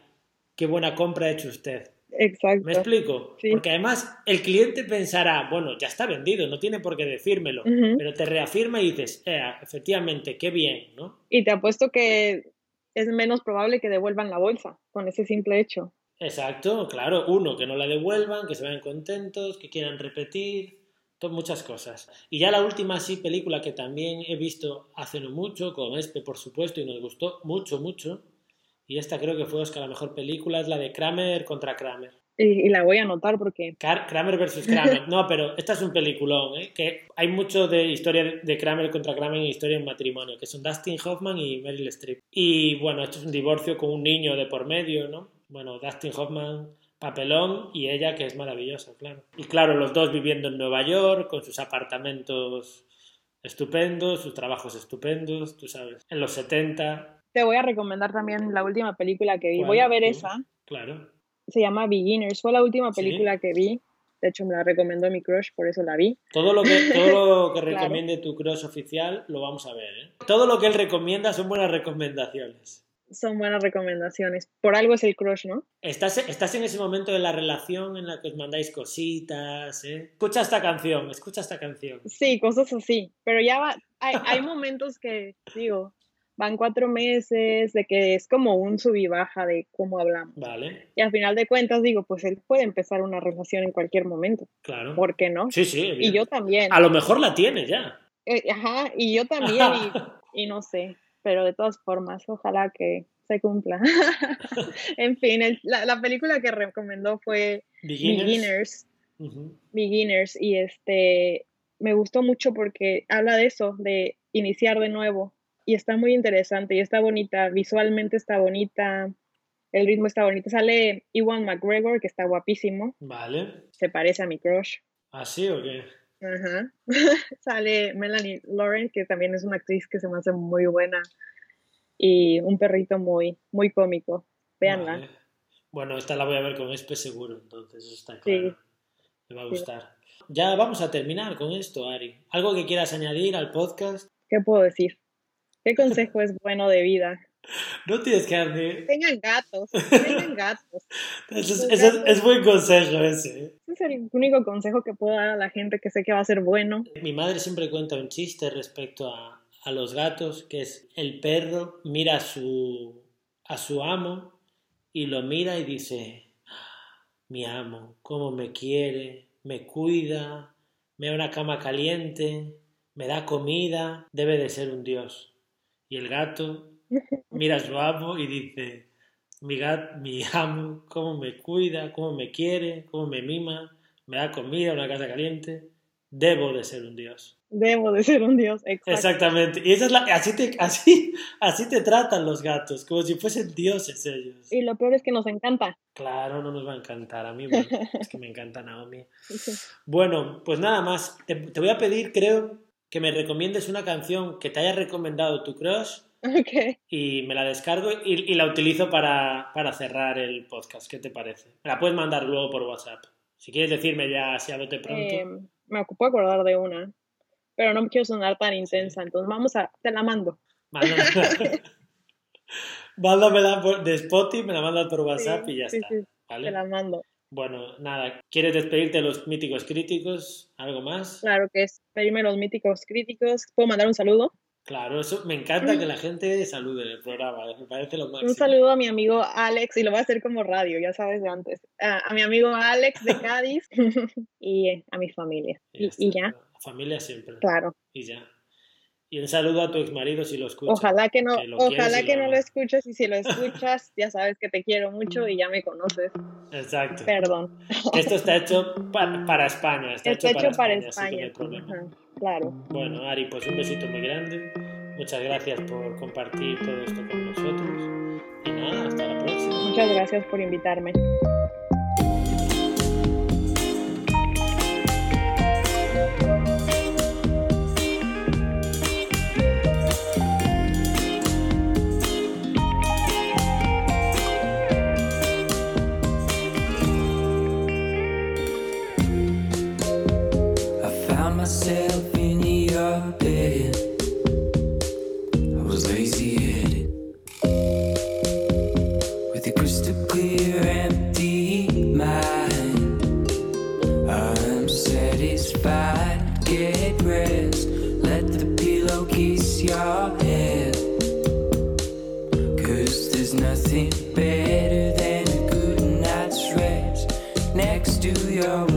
qué buena compra ha hecho usted. Exacto. ¿Me explico? Sí. Porque además el cliente pensará, bueno, ya está vendido, no tiene por qué decírmelo, pero te reafirma y dices, eh, efectivamente, qué bien, ¿no? Y te apuesto que es menos probable que devuelvan la bolsa con ese simple hecho. Exacto, claro, uno, que no la devuelvan, que se vayan contentos, que quieran repetir, muchas cosas. Y ya la última sí película que también he visto hace no mucho, con Espe por supuesto, y nos gustó mucho, mucho, y esta creo que fue Oscar la mejor película, es la de Kramer contra Kramer. Y, y la voy a anotar porque Car- Kramer versus Kramer. No, pero esta es un peliculón, ¿eh? Que hay mucho de historia de Kramer contra Kramer en historia en matrimonio, que son Dustin Hoffman y Meryl Streep. Y bueno, esto es un divorcio con un niño de por medio, ¿no? Bueno, Dustin Hoffman, papelón, y ella que es maravillosa, claro. Y claro, los dos viviendo en Nueva York, con sus apartamentos estupendos, sus trabajos estupendos, tú sabes. En los 70, te voy a recomendar también la última película que vi. Voy a ver Sí. esa. claro. Se llama Beginners. Fue la última Sí. película que vi. De hecho, me la recomendó mi crush, por eso la vi. Todo lo que, todo lo que Claro. recomiende tu crush oficial lo vamos a ver. ¿eh? Todo lo que él recomienda son buenas recomendaciones. Son buenas recomendaciones. Por algo es el crush, ¿no? Estás, estás en ese momento de la relación en la que os mandáis cositas. ¿eh? Escucha esta canción, escucha esta canción. Sí, cosas así. Pero ya va, hay, hay momentos que, digo, van cuatro meses, de que es como un sub y baja de cómo hablamos. Vale, Y al final de cuentas, digo, pues él puede empezar una relación en cualquier momento. claro. ¿Por qué no? Sí, sí. Y yo también. A lo mejor la tiene ya. Eh, ajá, y yo también, y, y no sé, pero de todas formas, ojalá que se cumpla. en fin, el- la, la película que recomendó fue Beginners. Beginners, y este me gustó mucho porque habla de eso, de iniciar de nuevo, y está muy interesante, y está bonita, visualmente está bonita, el ritmo está bonito. Sale Ewan McGregor, que está guapísimo, Vale. se parece a mi crush. ¿Así o qué? Ajá. Sale Melanie Lauren, que también es una actriz que se me hace muy buena. Y un perrito muy, muy cómico. Véanla. Vale. Bueno, esta la voy a ver con Espe seguro, entonces eso está Sí. claro. Me va a Sí. gustar. Ya vamos a terminar con esto, Ari. ¿Algo que quieras añadir al podcast? ¿Qué puedo decir? ¿Qué consejo es bueno de vida? No tienes que darme... Tengan gatos, tengan gatos. Ese es, ese es- gatos. es buen consejo ese. ¿eh? Ese es el único consejo que puedo dar a la gente que sé que va a ser bueno. Mi madre siempre cuenta un chiste respecto a, a los gatos, que es el perro mira a su, a su amo y lo mira y dice, mi amo, cómo me quiere, me cuida, me da una cama caliente, me da comida, debe de ser un dios. Y el gato mira a su amo y dice, mi, gat, mi amo, cómo me cuida, cómo me quiere, cómo me mima, me da comida, una casa caliente, debo de ser un dios. Debo de ser un dios. Exactamente. Y esa es la, así, te, así, así te tratan los gatos, como si fuesen dioses ellos. Y lo peor es que nos encanta. Claro, no nos va a encantar a mí, bueno, es que me encanta Naomi. Bueno, pues nada más. Te, te voy a pedir, creo, que me recomiendes una canción que te haya recomendado tu crush y me la descargo y, y la utilizo para, para cerrar el podcast. ¿Qué te parece? Me la puedes mandar luego por WhatsApp. Si quieres decirme ya así a bote pronto. Eh, me ocupo acordar de una, pero no quiero sonar tan intensa, entonces vamos a, te la mando. Mándamela, mándamela por- de Spotify, me la mandas por WhatsApp Sí, y ya sí, está. sí, ¿vale? Te la mando. Bueno, nada, ¿quieres despedirte de los míticos críticos? ¿Algo más? Claro que es pedirme los míticos críticos. ¿Puedo mandar un saludo? Claro, eso me encanta que la gente salude en el programa, me parece lo máximo. Un saludo a mi amigo Alex, y lo voy a hacer como radio, ya sabes de antes. A, a mi amigo Alex de Cádiz y eh, a mi familia. Y, ya, Familia siempre. claro. Y ya. Y un saludo a tu exmarido si lo escucha. Ojalá que no, que ojalá que no lo escuches y si lo escuchas, ya sabes que te quiero mucho y ya me conoces. Exacto. Perdón. Esto está hecho pa- para España. Está, Está hecho para no España. problema. Ajá, claro. Bueno, Ari, pues un besito muy grande. Muchas gracias por compartir todo esto con nosotros. Y nada, hasta la próxima. Muchas gracias por invitarme. Myself in your bed. I was lazy headed with a crystal clear, empty mind. I'm satisfied. Get rest. Let the pillow kiss your head. Cause there's nothing better than a good night's rest next to your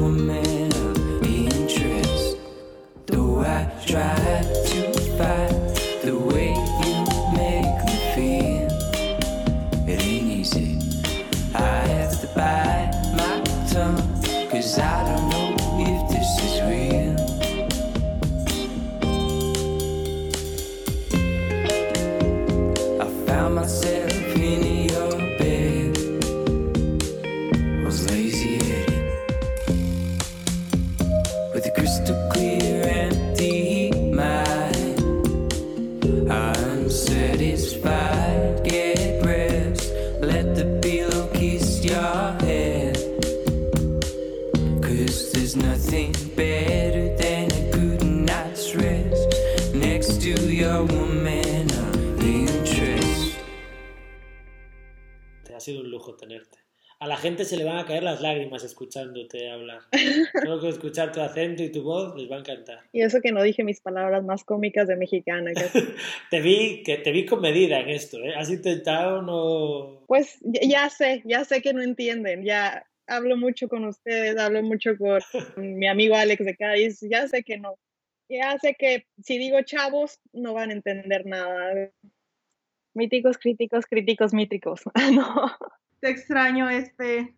gente se le van a caer las lágrimas escuchándote hablar. Tengo que escuchar tu acento y tu voz, les va a encantar. Y eso que no dije mis palabras más cómicas de mexicana. que- Te vi, que te vi con medida en esto, ¿eh? Has intentado no... Pues ya, ya sé, ya sé que no entienden. Ya hablo mucho con ustedes, hablo mucho con mi amigo Alex de Cádiz. Ya sé que no. Ya sé que si digo chavos, no van a entender nada. Míticos, críticos, críticos, míticos. no. Te extraño, este.